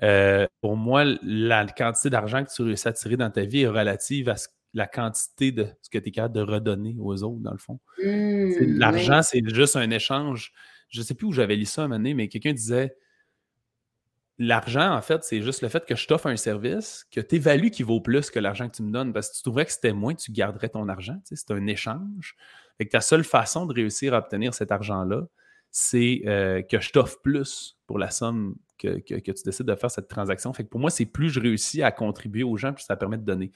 euh, pour moi, la quantité d'argent que tu réussis à tirer dans ta vie est relative à la quantité de ce que tu es capable de redonner aux autres, dans le fond. Mmh, l'argent, c'est juste un échange. Je ne sais plus où j'avais lu ça à un moment donné, mais quelqu'un disait l'argent, en fait, c'est juste le fait que je t'offre un service, que tu évalues qui vaut plus que l'argent que tu me donnes. Parce que tu trouverais que c'était moins, tu garderais ton argent. c'est un échange. Fait que ta seule façon de réussir à obtenir cet argent-là, c'est euh, que je t'offre plus pour la somme que, tu décides de faire cette transaction. Fait que pour moi, c'est plus je réussis à contribuer aux gens, plus ça permet de donner.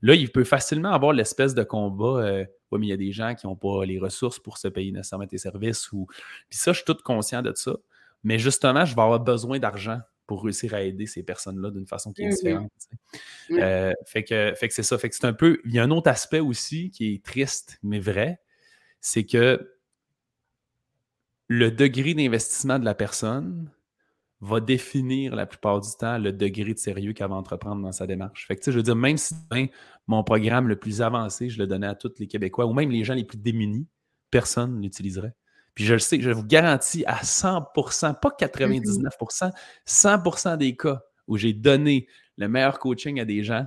Là, il peut facilement avoir l'espèce de combat. Euh, oui, mais il y a des gens qui n'ont pas les ressources pour se payer nécessairement tes services. Ou... Puis ça, je suis tout conscient de ça. Mais justement, je vais avoir besoin d'argent pour réussir à aider ces personnes-là d'une façon qui est mmh différente. Euh, fait que, fait que c'est ça. Fait que c'est un peu. Il y a un autre aspect aussi qui est triste, mais vrai. C'est que le degré d'investissement de la personne va définir la plupart du temps le degré de sérieux qu'elle va entreprendre dans sa démarche. Fait je veux dire, même si mon programme le plus avancé, je le donnais à tous les Québécois ou même les gens les plus démunis, personne ne l'utiliserait. Puis je le sais, je vous garantis à 100%, pas 99%, 100% des cas où j'ai donné le meilleur coaching à des gens,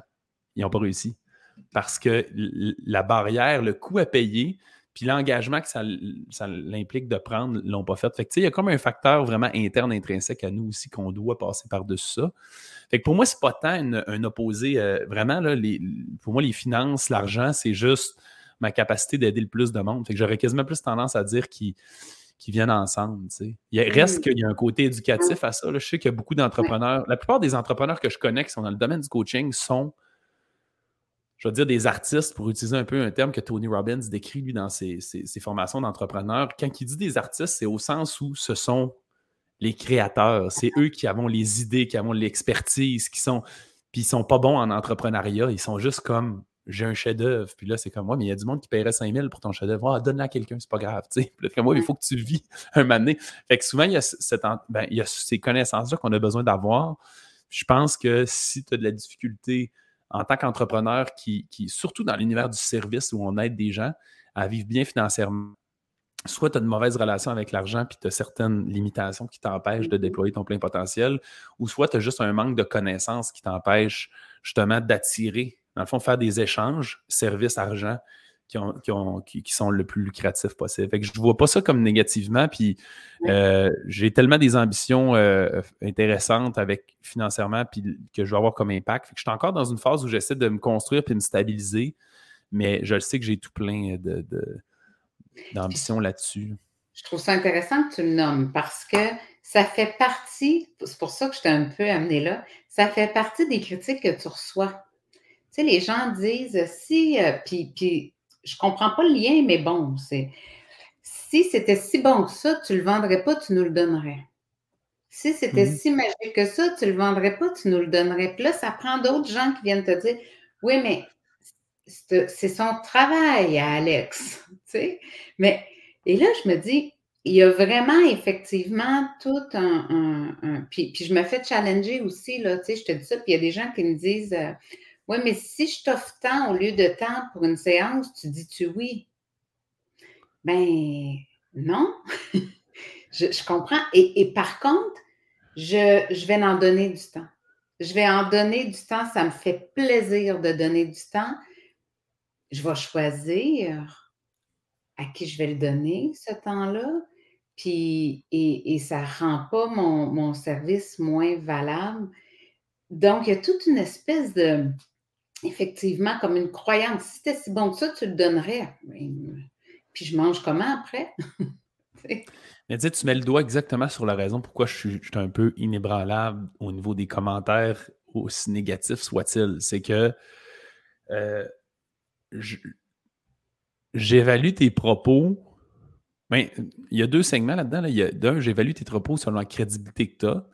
ils n'ont pas réussi. Parce que la barrière, le coût à payer, puis l'engagement que ça, ça l'implique de prendre, ne l'ont pas fait. Fait que, il y a comme un facteur vraiment interne, intrinsèque à nous aussi qu'on doit passer par-dessus ça. Fait que pour moi, c'est pas tant un opposé. Euh, vraiment, là, les, pour moi, les finances, l'argent, c'est juste ma capacité d'aider le plus de monde. Fait que j'aurais quasiment plus tendance à dire qu'ils viennent ensemble. Il reste qu'il y a un côté éducatif à ça. Je sais qu'il y a beaucoup d'entrepreneurs. La plupart des entrepreneurs que je connais qui sont dans le domaine du coaching sont je veux dire, des artistes, pour utiliser un peu un terme que Tony Robbins décrit, lui, dans ses, formations d'entrepreneurs. Quand il dit des artistes, c'est au sens où ce sont les créateurs. C'est eux qui avons les idées, qui avons l'expertise, qui sont. Puis ils sont pas bons en entrepreneuriat. Ils sont juste comme j'ai un chef-d'œuvre. Puis là, c'est comme moi, mais il y a du monde qui paierait 5000 pour ton chef-d'œuvre. Ah, donne-le à quelqu'un, c'est pas grave. Puis là, moi, il faut que tu vis un moment donné. Fait que souvent, il y a, ben, il y a ces connaissances-là qu'on a besoin d'avoir. Je pense que si tu as de la difficulté en tant qu'entrepreneur qui, surtout dans l'univers du service où on aide des gens à vivre bien financièrement, soit tu as une mauvaise relation avec l'argent puis tu as certaines limitations qui t'empêchent de déployer ton plein potentiel, ou soit tu as juste un manque de connaissances qui t'empêche justement d'attirer, dans le fond, faire des échanges, service-argent, qui, qui, sont le plus lucratifs possible. Fait que je ne vois pas ça comme négativement. Puis euh, j'ai tellement des ambitions euh, intéressantes avec financièrement puis que je vais avoir comme impact. Fait que je suis encore dans une phase où j'essaie de me construire puis de me stabiliser. Mais je le sais que j'ai tout plein de, d'ambitions là-dessus. Je trouve ça intéressant que tu le nommes parce que ça fait partie, c'est pour ça que je t'ai un peu amené là, ça fait partie des critiques que tu reçois. Tu sais, les gens disent si, euh, puis, puis je comprends pas le lien, mais bon, c'est si c'était si bon que ça, tu le vendrais pas, tu nous le donnerais. Si c'était mmh si magique que ça, tu le vendrais pas, tu nous le donnerais. Puis là, ça prend d'autres gens qui viennent te dire Oui, mais c'est son travail à Alex. Tu sais? Mais, et là, je me dis, il y a vraiment effectivement tout un. puis, puis, je me fais challenger aussi, là, tu sais, je te dis ça, puis il y a des gens qui me disent euh, oui, mais si je t'offre tant au lieu de temps pour une séance, tu dis-tu oui? Ben non. je, comprends. Et, par contre, je, je vais en donner du temps. Je vais en donner du temps. Ça me fait plaisir de donner du temps. Je vais choisir à qui je vais le donner, ce temps-là. Puis, et, ça ne rend pas mon, mon service moins valable. Donc, il y a toute une espèce de, effectivement comme une croyance. Si c'était si bon que ça, tu le donnerais. Puis je mange comment après? Mais tu tu mets le doigt exactement sur la raison pourquoi je suis, un peu inébranlable au niveau des commentaires, aussi négatifs soient-ils. C'est que euh, j'évalue tes propos. Ben, il y a deux segments là-dedans. Là. D'un, j'évalue tes propos selon la crédibilité que tu as.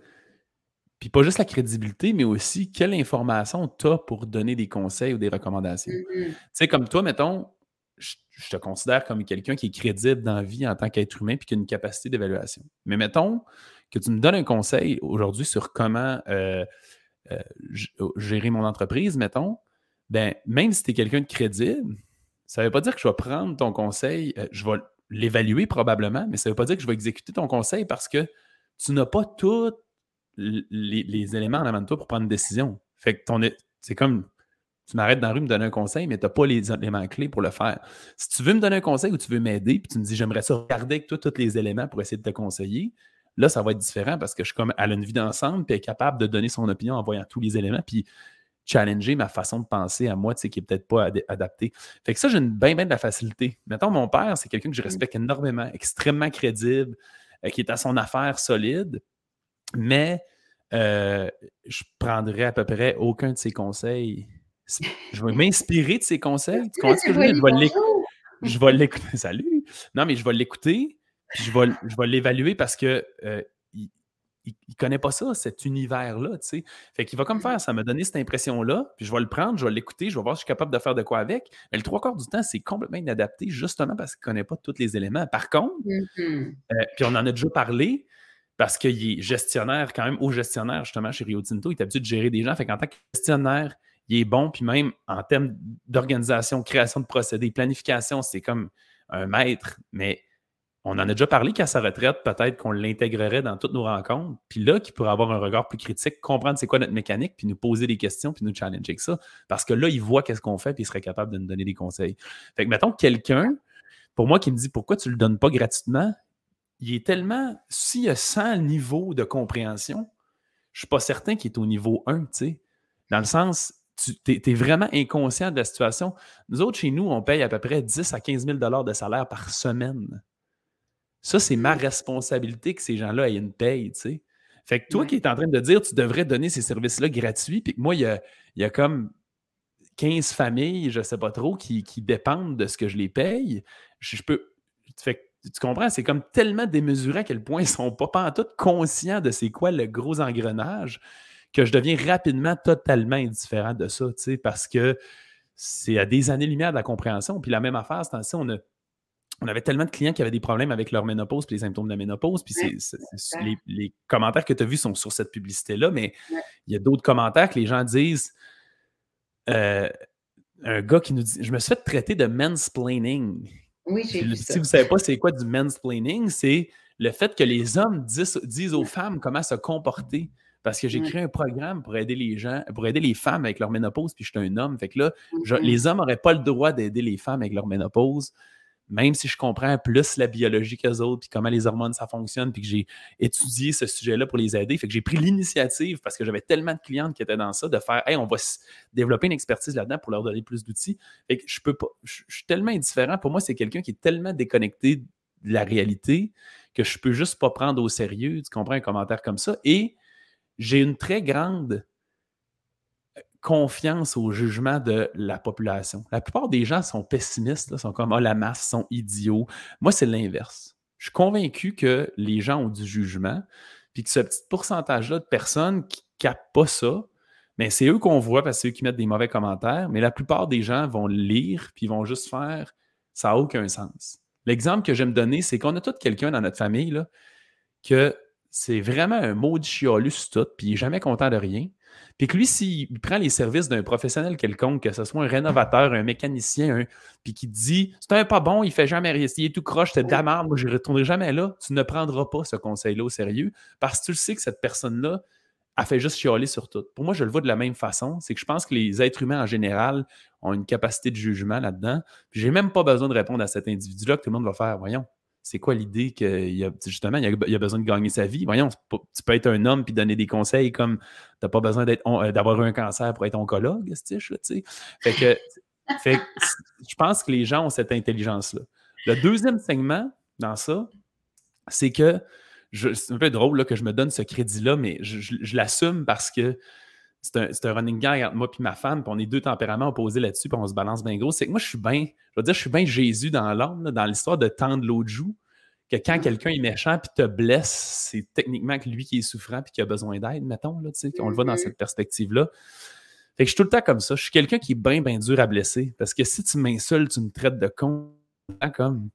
Puis pas juste la crédibilité, mais aussi quelle information tu as pour donner des conseils ou des recommandations. Mm-hmm. Tu sais, comme toi, mettons, je, te considère comme quelqu'un qui est crédible dans la vie en tant qu'être humain puis qui a une capacité d'évaluation. Mais mettons que tu me donnes un conseil aujourd'hui sur comment euh, euh, gérer mon entreprise, mettons, ben, même si tu es quelqu'un de crédible, ça ne veut pas dire que je vais prendre ton conseil, euh, je vais l'évaluer probablement, mais ça ne veut pas dire que je vais exécuter ton conseil parce que tu n'as pas tous les, éléments en avant de toi pour prendre une décision. Fait que ton, c'est comme tu m'arrêtes dans la rue, me donner un conseil, mais tu n'as pas les éléments clés pour le faire. Si tu veux me donner un conseil ou tu veux m'aider, puis tu me dis j'aimerais ça regarder avec toi tous les éléments pour essayer de te conseiller, là, ça va être différent parce que je suis comme à une vie d'ensemble, puis elle est capable de donner son opinion en voyant tous les éléments, puis challenger ma façon de penser à moi, tu sais, qui n'est peut-être pas adaptée. Fait que ça, j'ai une bien, bien de la facilité. Mettons, mon père, c'est quelqu'un que je respecte énormément, extrêmement crédible, euh, qui est à son affaire solide, mais euh, je prendrais à peu près aucun de ses conseils. Je vais m'inspirer de ses conseils. Tu comprends ce que je veux dire? Je vais l'écouter. Salut! Non, mais je vais l'écouter, puis je vais, je vais l'évaluer parce que euh, il, ne connaît pas ça, cet univers-là, tu sais. Fait qu'il va comme faire, ça m'a donné cette impression-là, puis je vais le prendre, je vais l'écouter, je vais voir si je suis capable de faire de quoi avec. Mais le trois quarts du temps, c'est complètement inadapté, justement parce qu'il ne connaît pas tous les éléments. Par contre, mm-hmm. euh, puis on en a déjà parlé, parce qu'il est gestionnaire, quand même, au gestionnaire, justement, chez Rio Tinto, il est habitué de gérer des gens. Fait qu'en tant que gestionnaire, il est bon, puis même en termes d'organisation, création de procédés, planification, c'est comme un maître, mais on en a déjà parlé qu'à sa retraite, peut-être qu'on l'intégrerait dans toutes nos rencontres, puis là, qu'il pourrait avoir un regard plus critique, comprendre c'est quoi notre mécanique, puis nous poser des questions, puis nous challenger avec ça. Parce que là, il voit qu'est-ce qu'on fait, puis il serait capable de nous donner des conseils. Fait que, mettons, quelqu'un, pour moi, qui me dit pourquoi tu ne le donnes pas gratuitement, il est tellement. S'il y a 100 niveaux de compréhension, je ne suis pas certain qu'il est au niveau 1, tu sais. Dans le sens, tu es, vraiment inconscient de la situation. Nous autres, chez nous, on paye à peu près 10 à 15 000 de salaire par semaine. Ça, c'est ma responsabilité que ces gens-là aient une paye, tu sais. Fait que toi qui es en train de dire tu devrais donner ces services-là gratuits, puis que moi, il y a, comme 15 familles, je ne sais pas trop, qui, dépendent de ce que je les paye, je, peux. Fait, tu comprends? C'est comme tellement démesuré à quel point ils ne sont pas, pas en tout conscients de c'est quoi le gros engrenage que je deviens rapidement totalement indifférent de ça, tu sais, parce que c'est à des années-lumière de la compréhension. Puis la même affaire, c'est on a on avait tellement de clients qui avaient des problèmes avec leur ménopause puis les symptômes de la ménopause. Puis les, commentaires que tu as vus sont sur cette publicité-là, mais il y a d'autres commentaires que les gens disent. Euh, un gars qui nous dit Je me suis fait traiter de mansplaining. Oui, j'ai vu Si vous ne savez pas c'est quoi du mansplaining, c'est le fait que les hommes disent, aux femmes comment se comporter. Parce que j'ai créé un programme pour aider les gens, pour aider les femmes avec leur ménopause, puis je suis un homme. Fait que là, mm-hmm. les hommes n'auraient pas le droit d'aider les femmes avec leur ménopause même si je comprends plus la biologie qu'eux autres, puis comment les hormones, ça fonctionne, puis que j'ai étudié ce sujet-là pour les aider, fait que j'ai pris l'initiative, parce que j'avais tellement de clientes qui étaient dans ça, de faire, hey, on va développer une expertise là-dedans pour leur donner plus d'outils. Fait que je peux pas, je, suis tellement indifférent. Pour moi, c'est quelqu'un qui est tellement déconnecté de la réalité que je peux juste pas prendre au sérieux. Tu comprends un commentaire comme ça? Et j'ai une très grande confiance au jugement de la population. La plupart des gens sont pessimistes, sont comme oh, la masse sont idiots. Moi, c'est l'inverse. Je suis convaincu que les gens ont du jugement, puis que ce petit pourcentage-là de personnes qui ne capent pas ça, mais c'est eux qu'on voit parce que c'est eux qui mettent des mauvais commentaires, mais la plupart des gens vont lire, puis vont juste faire ça n'a aucun sens. L'exemple que j'aime donner, c'est qu'on a tout quelqu'un dans notre famille là, que c'est vraiment un maudit chialus tout, puis il n'est jamais content de rien. Puis que lui, s'il prend les services d'un professionnel quelconque, que ce soit un rénovateur, un mécanicien, puis qui dit c'est un pas bon, il fait jamais rien, il est tout croche, c'est de la merde, moi je ne retournerai jamais là, tu ne prendras pas ce conseil-là au sérieux parce que tu le sais que cette personne-là a fait juste chialer sur tout. Pour moi, je le vois de la même façon. C'est que je pense que les êtres humains en général ont une capacité de jugement là-dedans. Puis j'ai même pas besoin de répondre à cet individu-là que tout le monde va faire. Voyons, c'est quoi l'idée qu'il a justement il y a, besoin de gagner sa vie? Voyons, tu peux être un homme puis donner des conseils comme tu n'as pas besoin euh, d'avoir un cancer pour être oncologue, tu sais. Fait que, je pense que les gens ont cette intelligence-là. Le deuxième segment dans ça, c'est que c'est un peu drôle là, que je me donne ce crédit-là, mais je, l'assume parce que c'est un, running gag entre moi et ma femme, puis on est deux tempéraments opposés là-dessus, puis on se balance bien gros. C'est que moi, je suis bien, je veux dire, je suis bien Jésus dans l'âme, dans l'histoire de tendre l'autre joue, que quand mm. quelqu'un est méchant puis te blesse, c'est techniquement que lui qui est souffrant puis qui a besoin d'aide, mettons, là, on le voit dans mm-hmm. cette perspective-là. Fait que je suis tout le temps comme ça. Je suis quelqu'un qui est bien, bien dur à blesser. Parce que si tu m'insultes, tu me traites de con, comme,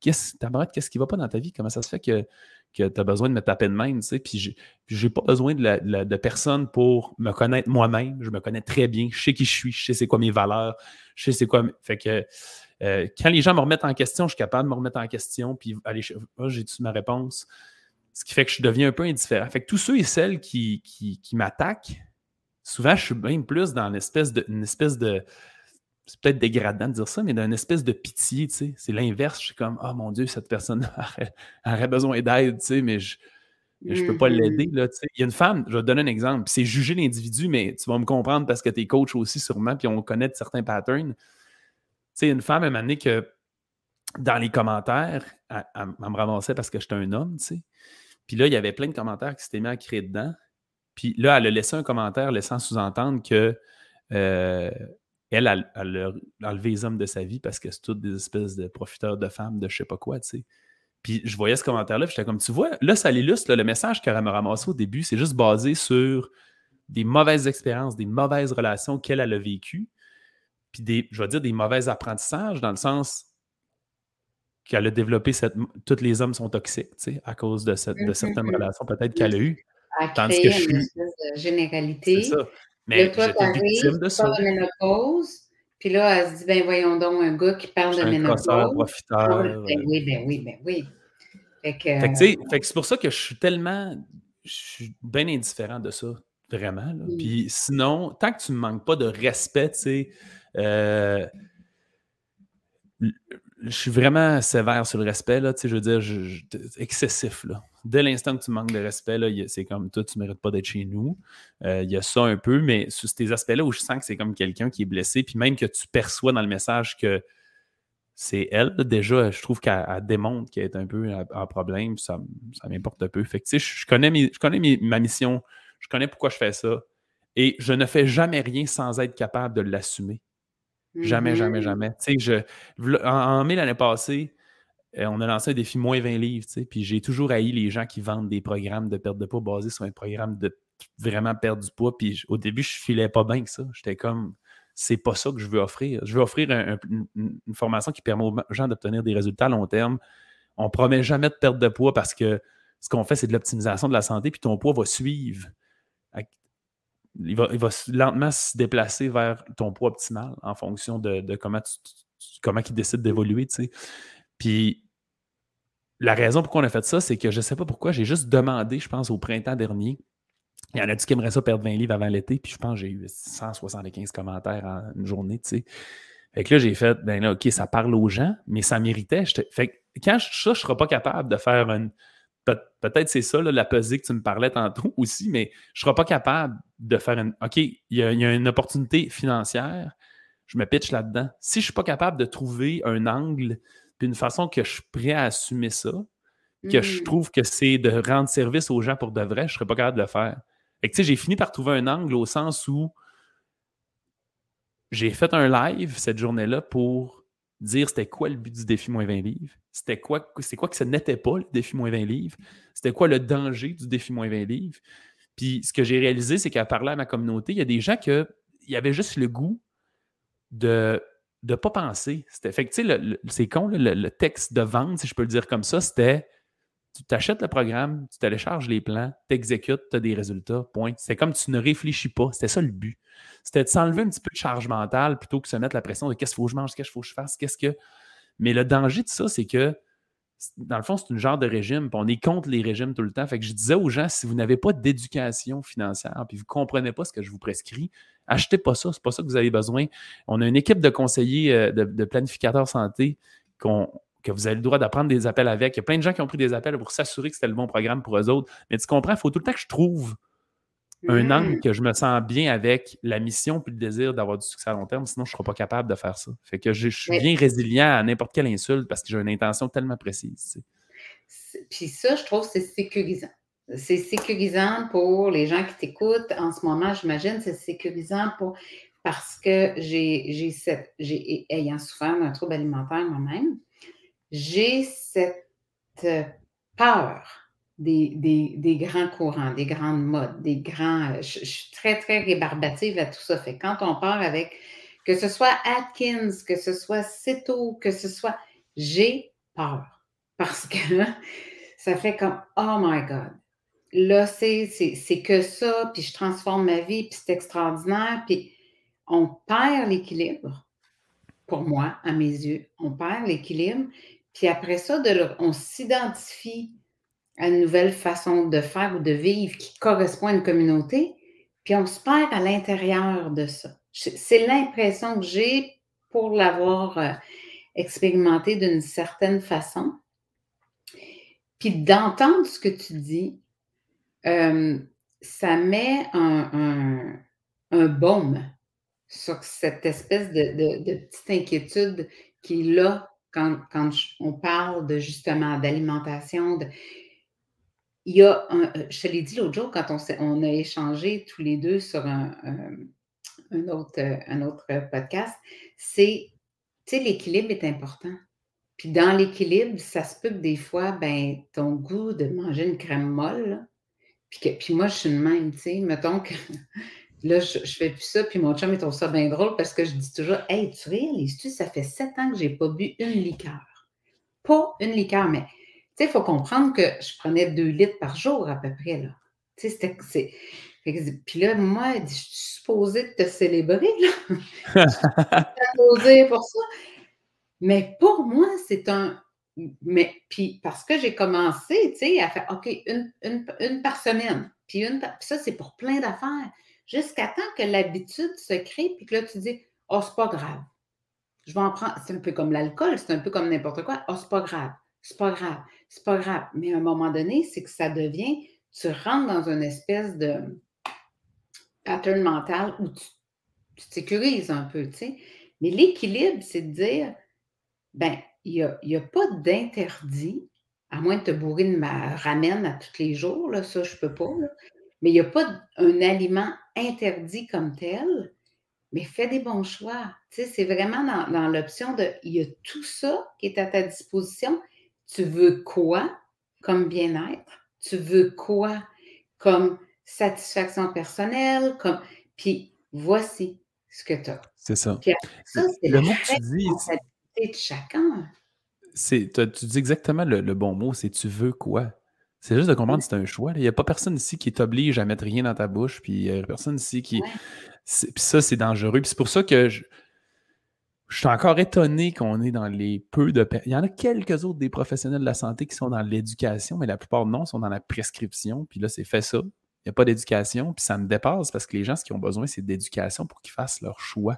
qu'est-ce, qu'est-ce qui va pas dans ta vie? Comment ça se fait que, que tu as besoin de me taper de même, tu sais? Puis j'ai, pas besoin de, personne pour me connaître moi-même. Je me connais très bien. Je sais qui je suis. Je sais c'est quoi mes valeurs. Je sais c'est quoi. Fait que euh, quand les gens me remettent en question, je suis capable de me remettre en question. Puis allez, j'ai-tu ma réponse? Ce qui fait que je deviens un peu indifférent. Fait que tous ceux et celles qui, m'attaquent, souvent, je suis même plus dans de. Une espèce de c'est peut-être dégradant de dire ça, mais d'une espèce de pitié, tu sais. C'est l'inverse. Je suis comme, oh mon Dieu, cette personne aurait, besoin d'aide, tu sais, mais je ne peux pas mm-hmm. l'aider, là, tu sais. Il y a une femme, je vais te donner un exemple, c'est juger l'individu, mais tu vas me comprendre parce que tu es coach aussi sûrement, puis on connaît certains patterns. Tu sais, une femme, elle m'a dit que dans les commentaires, elle, me ramassait parce que j'étais un homme, tu sais. Puis là, il y avait plein de commentaires qui s'étaient mis à créer dedans. Puis là, elle a laissé un commentaire laissant sous-entendre que euh, elle, a, enlevé les hommes de sa vie parce que c'est toutes des espèces de profiteurs de femmes, de je sais pas quoi, tu sais. Puis je voyais ce commentaire-là, j'étais comme, tu vois, là, ça l'illustre, le message qu'elle m'a ramassé au début, c'est juste basé sur des mauvaises expériences, des mauvaises relations qu'elle a vécues, puis des, je vais dire, des mauvais apprentissages dans le sens qu'elle a développé cette. Tous les hommes sont toxiques, tu sais, à cause de, cette, de mm-hmm. certaines relations peut-être qu'elle a eues. À créer que une espèce de généralité. C'est ça. Mais là, toi, de ça. de ménopause, puis là, elle se dit, ben voyons donc, un gars qui parle de ménopause. Un profiteur. Ben oui, ben oui, ben oui. Fait que, fait que, c'est pour ça que je suis tellement, je suis bien indifférent de ça, vraiment. Là. Puis sinon, tant que tu ne manques pas de respect, tu sais, euh, je suis vraiment sévère sur le respect, là, tu sais, je veux dire, excessif, là. Dès l'instant que tu manques de respect, c'est comme, toi, tu ne mérites pas d'être chez nous. Euh, il y a ça un peu, mais sur ces aspects-là où je sens que c'est comme quelqu'un qui est blessé, puis même que tu perçois dans le message que c'est elle, déjà, je trouve qu'elle démontre qu'elle est un peu en problème, ça, ça m'importe un peu. Fait que, tu sais, je connais, je connais ma mission, je connais pourquoi je fais ça, et je ne fais jamais rien sans être capable de l'assumer. Jamais, jamais, mm-hmm. jamais. Tu sais, je, en, mai l'année passée, euh, on a lancé un défi moins 20 livres, tu sais, puis j'ai toujours haï les gens qui vendent des programmes de perte de poids basés sur un programme de vraiment perdre du poids. Puis au début, je filais pas bien que ça. J'étais comme, c'est pas ça que je veux offrir. Je veux offrir une, formation qui permet aux gens d'obtenir des résultats à long terme. On promet jamais de perte de poids parce que ce qu'on fait, c'est de l'optimisation de la santé, puis ton poids va suivre il va, lentement se déplacer vers ton poids optimal en fonction de, comment, tu, comment il décide d'évoluer. Puis la raison pourquoi on a fait ça, c'est que je ne sais pas pourquoi, j'ai juste demandé, je pense, au printemps dernier. Il y en a qui aimeraient ça perdre 20 livres avant l'été, puis je pense que j'ai eu 175 commentaires en une journée, tu sais. Fait que là, j'ai fait, ben là, OK, ça parle aux gens, mais ça méritait. Fait que quand ça, je ne serai pas capable de faire une, peut-être c'est ça, la pesée que tu me parlais tantôt aussi, mais je ne serai pas capable de faire une. OK, il y, a, une opportunité financière, je me pitch là-dedans. Si je ne suis pas capable de trouver un angle, puis une façon que je suis prêt à assumer ça, que je mmh. trouve que c'est de rendre service aux gens pour de vrai, je ne serais pas capable de le faire. Et tu sais, j'ai fini par trouver un angle au sens où j'ai fait un live cette journée-là pour dire c'était quoi le but du défi moins 20 livres, c'était quoi, c'est quoi que ce n'était pas le défi moins 20 livres, c'était quoi le danger du défi moins 20 livres. Puis ce que j'ai réalisé, c'est qu'à parler à ma communauté, il y a des gens qui avaient juste le goût de ne pas penser. C'était, fait tu sais, c'est con, le, texte de vente, si je peux le dire comme ça, c'était tu t'achètes le programme, tu télécharges les plans, tu exécutes, tu as des résultats, point. C'est comme tu ne réfléchis pas. C'était ça le but. C'était de s'enlever un petit peu de charge mentale plutôt que de se mettre la pression de qu'est-ce qu'il faut que je mange, qu'est-ce qu'il faut que je fasse, qu'est-ce que. Mais le danger de ça, c'est que, dans le fond, c'est une genre de régime, puis on est contre les régimes tout le temps. Fait que je disais aux gens, si vous n'avez pas d'éducation financière, puis vous ne comprenez pas ce que je vous prescris, achetez pas ça, c'est pas ça que vous avez besoin. On a une équipe de conseillers, euh, de, planificateurs santé que vous avez le droit d'apprendre des appels avec. Il y a plein de gens qui ont pris des appels pour s'assurer que c'était le bon programme pour eux autres. Mais tu comprends, il faut tout le temps que je trouve un mm. angle que je me sens bien avec la mission puis le désir d'avoir du succès à long terme, sinon je ne serai pas capable de faire ça. Fait que je, suis bien résilient à n'importe quelle insulte parce que j'ai une intention tellement précise. Puis ça, je trouve c'est sécurisant. C'est sécurisant pour les gens qui t'écoutent en ce moment, j'imagine, c'est sécurisant pour parce que j'ai cette j'ai ayant souffert d'un trouble alimentaire moi-même, j'ai cette peur des, grands courants, des grandes modes, des grands. Je, je, suis très, très rébarbative à tout ça. Fait quand on part avec, que ce soit Atkins, que ce soit Cito, que ce soit. J'ai peur. Parce que ça fait comme Oh my God. Là, c'est que ça, puis je transforme ma vie, puis c'est extraordinaire. Puis on perd l'équilibre. Pour moi, à mes yeux, on perd l'équilibre. Puis après ça, on s'identifie une nouvelle façon de faire ou de vivre qui correspond à une communauté, puis on se perd à l'intérieur de ça. C'est l'impression que j'ai pour l'avoir euh, expérimenté d'une certaine façon. Puis d'entendre ce que tu dis, euh, ça met un, un, baume sur cette espèce de, de, petite inquiétude qui est là quand, quand on parle de justement d'alimentation. De... Il y a un, euh, je te l'ai dit l'autre jour quand on, on, a échangé tous les deux sur un, un, autre, un autre podcast, c'est, tu sais, l'équilibre est important. Puis dans l'équilibre, ça se peut que des fois, ben, ton goût de manger une crème molle, puis, que, puis moi, je suis une même, tu sais, mettons que là, je, je, fais plus ça, puis mon chum, il trouve ça bien drôle parce que je dis toujours, hey, tu réalises-tu, ça fait sept ans que je n'ai pas bu une liqueur. Pas une liqueur, mais, tu sais, il faut comprendre que je prenais deux litres par jour à peu près, là. Tu sais. Puis là, moi, je suis supposée te célébrer, là. je suis pour ça. Mais pour moi, c'est un. Mais puis parce que j'ai commencé, tu sais, à faire OK, une, une, par semaine. Puis, une, ça, c'est pour plein d'affaires. Jusqu'à temps que l'habitude se crée, puis que là, tu dis Oh, c'est pas grave. Je vais en prendre. C'est un peu comme l'alcool, c'est un peu comme n'importe quoi. Oh, c'est pas grave. C'est pas grave. C'est pas grave. Mais à un moment donné, c'est que ça devient. Tu rentres dans une espèce de pattern mental où tu, tu sécurises un peu, tu sais. Mais l'équilibre, c'est de dire ben, il n'y a, pas d'interdit, à moins de te bourrer de ma ramène à tous les jours, là, ça, je ne peux pas. Mais il n'y a pas un aliment interdit comme tel, mais fais des bons choix. Tu sais, c'est vraiment dans l'option de, il y a tout ça qui est à ta disposition. Tu veux quoi comme bien-être? Tu veux quoi comme satisfaction personnelle? Comme... Puis voici ce que tu as. C'est ça. ça, c'est le mot que tu dis de chacun. tu dis exactement le, bon mot, c'est tu veux quoi? C'est juste de comprendre que c'est un choix. Il n'y a pas personne ici qui t'oblige à mettre rien dans ta bouche, puis il n'y a personne ici qui. Puis ça, c'est dangereux. Puis c'est pour ça que je, suis encore étonné qu'on est dans les peu de. Il y en a quelques autres des professionnels de la santé qui sont dans l'éducation, mais la plupart non sont dans la prescription. Puis là, c'est fait ça. Il n'y a pas d'éducation. Puis ça me dépasse parce que les gens, ce qu'ils ont besoin, c'est d'éducation pour qu'ils fassent leur choix.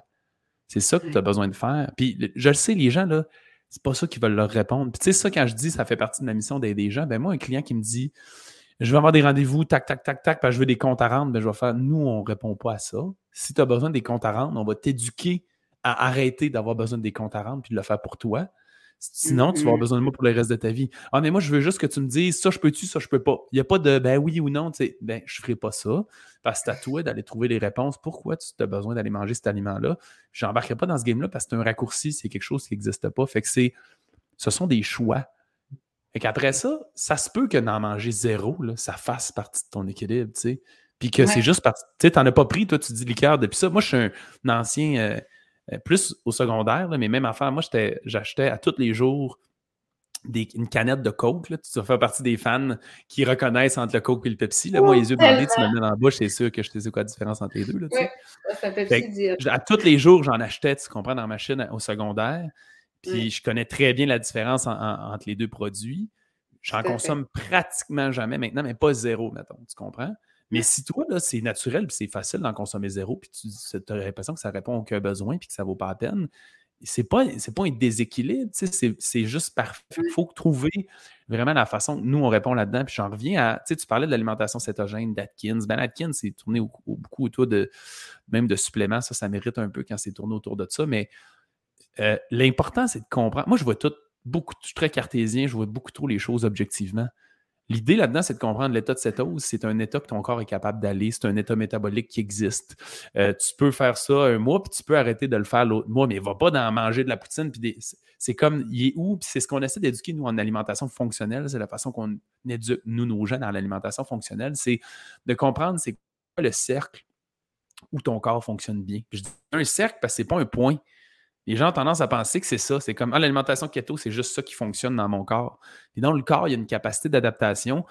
C'est ça que tu as besoin de faire. Puis je le sais, les gens, là, c'est pas ça qu'ils veulent leur répondre. Puis tu sais, ça, quand je dis ça fait partie de ma mission d'aider les gens, ben moi, un client qui me dit je vais avoir des rendez-vous, tac, tac, tac, tac, puis je veux des comptes à rendre, ben je vais faire nous, on ne répond pas à ça. Si tu as besoin des comptes à rendre, on va t'éduquer à arrêter d'avoir besoin des comptes à rendre puis de le faire pour toi. Sinon, tu vas avoir mm-hmm. besoin de moi pour le reste de ta vie. Ah, mais moi, je veux juste que tu me dises ça, je peux-tu, ça, je peux pas. Il n'y a pas de ben oui ou non. Tu sais, ben, je ne ferai pas ça. Parce que c'est à toi d'aller trouver les réponses. Pourquoi tu as besoin d'aller manger cet aliment-là? Je n'embarquerai pas dans ce game-là parce que c'est un raccourci, c'est quelque chose qui n'existe pas. Fait que c'est. Ce sont des choix. Et qu'après ça, ça se peut que d'en manger zéro, là, ça fasse partie de ton équilibre, tu sais. Puis que c'est juste parce Tu sais, t'en as pas pris, toi, tu dis liqueur depuis ça. Moi, je suis un, ancien. Euh, plus au secondaire, mais même affaire, moi, j'achetais à tous les jours des, une canette de Coke. Là. Tu faire partie des fans qui reconnaissent entre le Coke et le Pepsi. Là. moi, les yeux bandés, tu me mets dans la bouche, c'est sûr que je sais quoi la différence entre les deux. Là, ça Pepsi à tous les jours, j'en achetais, tu comprends, dans ma machine au secondaire. Puis je connais très bien la différence entre les deux produits. J'en consomme pratiquement jamais maintenant, mais pas zéro, mettons. Tu comprends? Mais si toi, là, c'est naturel, puis c'est facile d'en consommer zéro, puis tu as l'impression que ça répond à aucun besoin, puis que ça vaut pas la peine, c'est pas, pas un déséquilibre, c'est juste parfait. Il faut trouver vraiment la façon nous, on répond là-dedans. Puis j'en reviens à, tu parlais de l'alimentation cétogène d'Atkins. Ben Atkins, c'est tourné beaucoup autour de, même de suppléments. Ça, ça mérite un peu quand c'est tourné autour de ça. Mais euh, l'important, c'est de comprendre. Moi, je vois tout, beaucoup, je suis très cartésien, je vois beaucoup trop les choses objectivement. L'idée là-dedans, c'est de comprendre l'état de cétose. C'est un état que ton corps est capable d'aller. C'est un état métabolique qui existe. Euh, tu peux faire ça un mois, puis tu peux arrêter de le faire l'autre mois, mais va pas d'en manger de la poutine. Puis c'est comme, il est où? C'est ce qu'on essaie d'éduquer, nous, en alimentation fonctionnelle. C'est la façon qu'on éduque, nous, nos jeunes, en l'alimentation fonctionnelle. C'est de comprendre c'est quoi le cercle où ton corps fonctionne bien. je dis un cercle parce que c'est pas un point. Les gens ont tendance à penser que c'est ça. C'est comme, ah, l'alimentation keto, c'est juste ça qui fonctionne dans mon corps. Et dans le corps, il y a une capacité d'adaptation.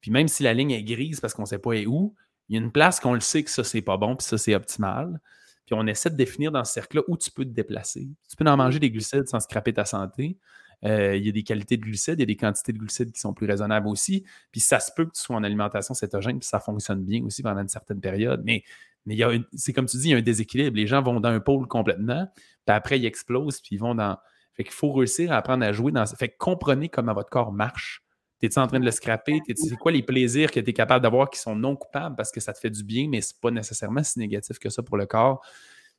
Puis même si la ligne est grise parce qu'on ne sait pas où, il y a une place qu'on le sait que ça, c'est pas bon, puis ça, c'est optimal. Puis on essaie de définir dans ce cercle-là où tu peux te déplacer. Tu peux en manger des glucides sans scraper ta santé. Euh, il y a des qualités de glucides, il y a des quantités de glucides qui sont plus raisonnables aussi. Puis ça se peut que tu sois en alimentation cétogène, puis ça fonctionne bien aussi pendant une certaine période. Mais, mais c'est comme tu dis, il y a un déséquilibre. Les gens vont dans un pôle complètement, après, ils explosent, puis ils vont dans. Fait qu'il faut réussir à apprendre à jouer dans. Fait que comprenez comment votre corps marche. T'es-tu en train de le scraper? C'est quoi les plaisirs que tu es capable d'avoir qui sont non coupables parce que ça te fait du bien, mais c'est pas nécessairement si négatif que ça pour le corps?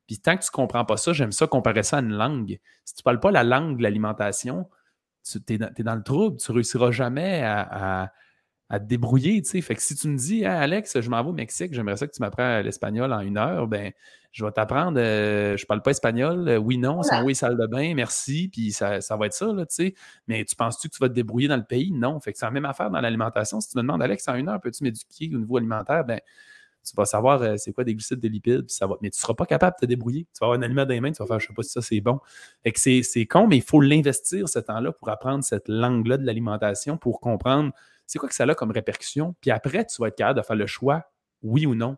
Puis tant que tu comprends pas ça, j'aime ça comparer ça à une langue. Si tu parles pas la langue de l'alimentation, tu es, dans le trouble, tu réussiras jamais à, te débrouiller. Fait que si tu me dis, Alex, je m'en vais au Mexique, j'aimerais ça que tu m'apprennes l'espagnol en une heure, ben je vais t'apprendre, euh, je ne parle pas espagnol, euh, oui, non, c'est oui, salle de bain, merci, puis ça, va être ça, là, tu sais. Mais tu penses-tu que tu vas te débrouiller dans le pays? Non. Fait que c'est la même affaire dans l'alimentation. Si tu me demandes, Alex, en une heure, peux-tu m'éduquer au niveau alimentaire? Ben, tu vas savoir euh, c'est quoi des glucides, des lipides, ça va, mais tu ne seras pas capable de te débrouiller. Tu vas avoir un aliment dans les mains, tu vas faire, je ne sais pas si ça c'est bon. Fait que c'est con, mais il faut l'investir ce temps-là pour apprendre cette langue-là de l'alimentation, pour comprendre c'est quoi que ça a comme répercussion? Puis après, tu vas être capable de faire le choix, oui ou non.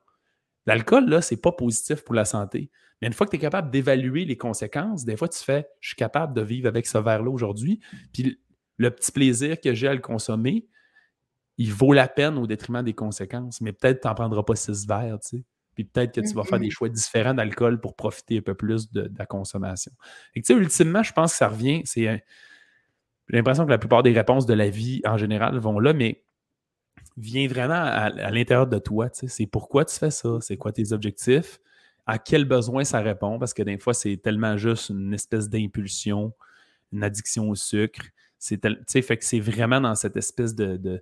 L'alcool, là, c'est pas positif pour la santé. Mais une fois que tu es capable d'évaluer les conséquences, des fois, tu fais Je suis capable de vivre avec ce verre-là aujourd'hui. Puis le petit plaisir que j'ai à le consommer, il vaut la peine au détriment des conséquences. Mais peut-être tu n'en prendras pas six verres, tu sais. Puis peut-être que tu vas faire des choix différents d'alcool pour profiter un peu plus de, la consommation. Et tu sais, ultimement, je pense que ça revient. C'est j'ai l'impression que la plupart des réponses de la vie en général vont là, mais vient vraiment à, l'intérieur de toi. C'est pourquoi tu fais ça, c'est quoi tes objectifs, à quel besoin ça répond, parce que des fois, c'est tellement juste une espèce d'impulsion, une addiction au sucre. C'est fait que c'est vraiment dans cette espèce de,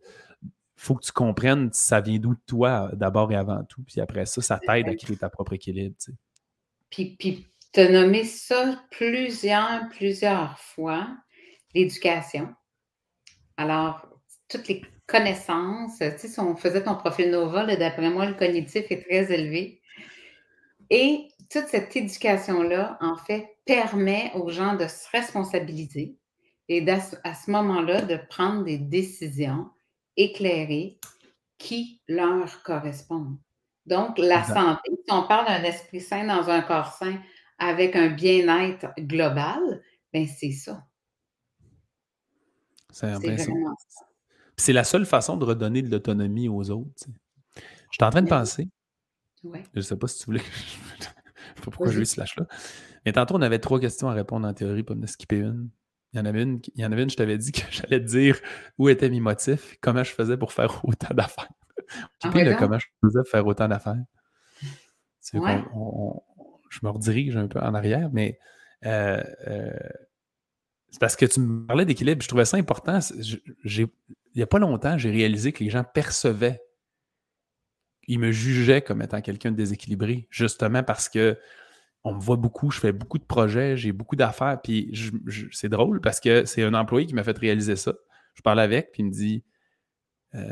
faut que tu comprennes ça vient d'où de toi d'abord et avant tout. Puis après ça, ça t'aide à créer ta propre équilibre. Puis, puis tu as nommé ça plusieurs, plusieurs fois, l'éducation. Alors, toutes les connaissances, tu sais, si on faisait ton profil Nova, d'après moi, le cognitif est très élevé. Et toute cette éducation-là, en fait, permet aux gens de se responsabiliser et à ce moment-là, de prendre des décisions éclairés qui leur correspondent. Donc, la santé, si on parle d'un esprit sain dans un corps sain avec un bien-être global, ben c'est ça. C'est vraiment ça. C'est la seule façon de redonner de l'autonomie aux autres. Je suis en train de penser. Je ne sais pas si tu voulais. je sais pas pourquoi j'ai eu ce slash-là. Mais tantôt, on avait trois questions à répondre en théorie, pas me skipper une. Il y en avait une, il y en avait une je t'avais dit que j'allais te dire où étaient mes motifs, comment je faisais pour faire autant d'affaires. Ah, le comment je faisais pour faire autant d'affaires. je me redirige un peu en arrière, mais euh, euh, c'est parce que tu me parlais d'équilibre. Je trouvais ça important. il n'y a pas longtemps, j'ai réalisé que les gens percevaient, ils me jugeaient comme étant quelqu'un de déséquilibré, justement parce que on me voit beaucoup, je fais beaucoup de projets, j'ai beaucoup d'affaires, puis c'est drôle parce que c'est un employé qui m'a fait réaliser ça. Je parle avec, puis il me dit, euh,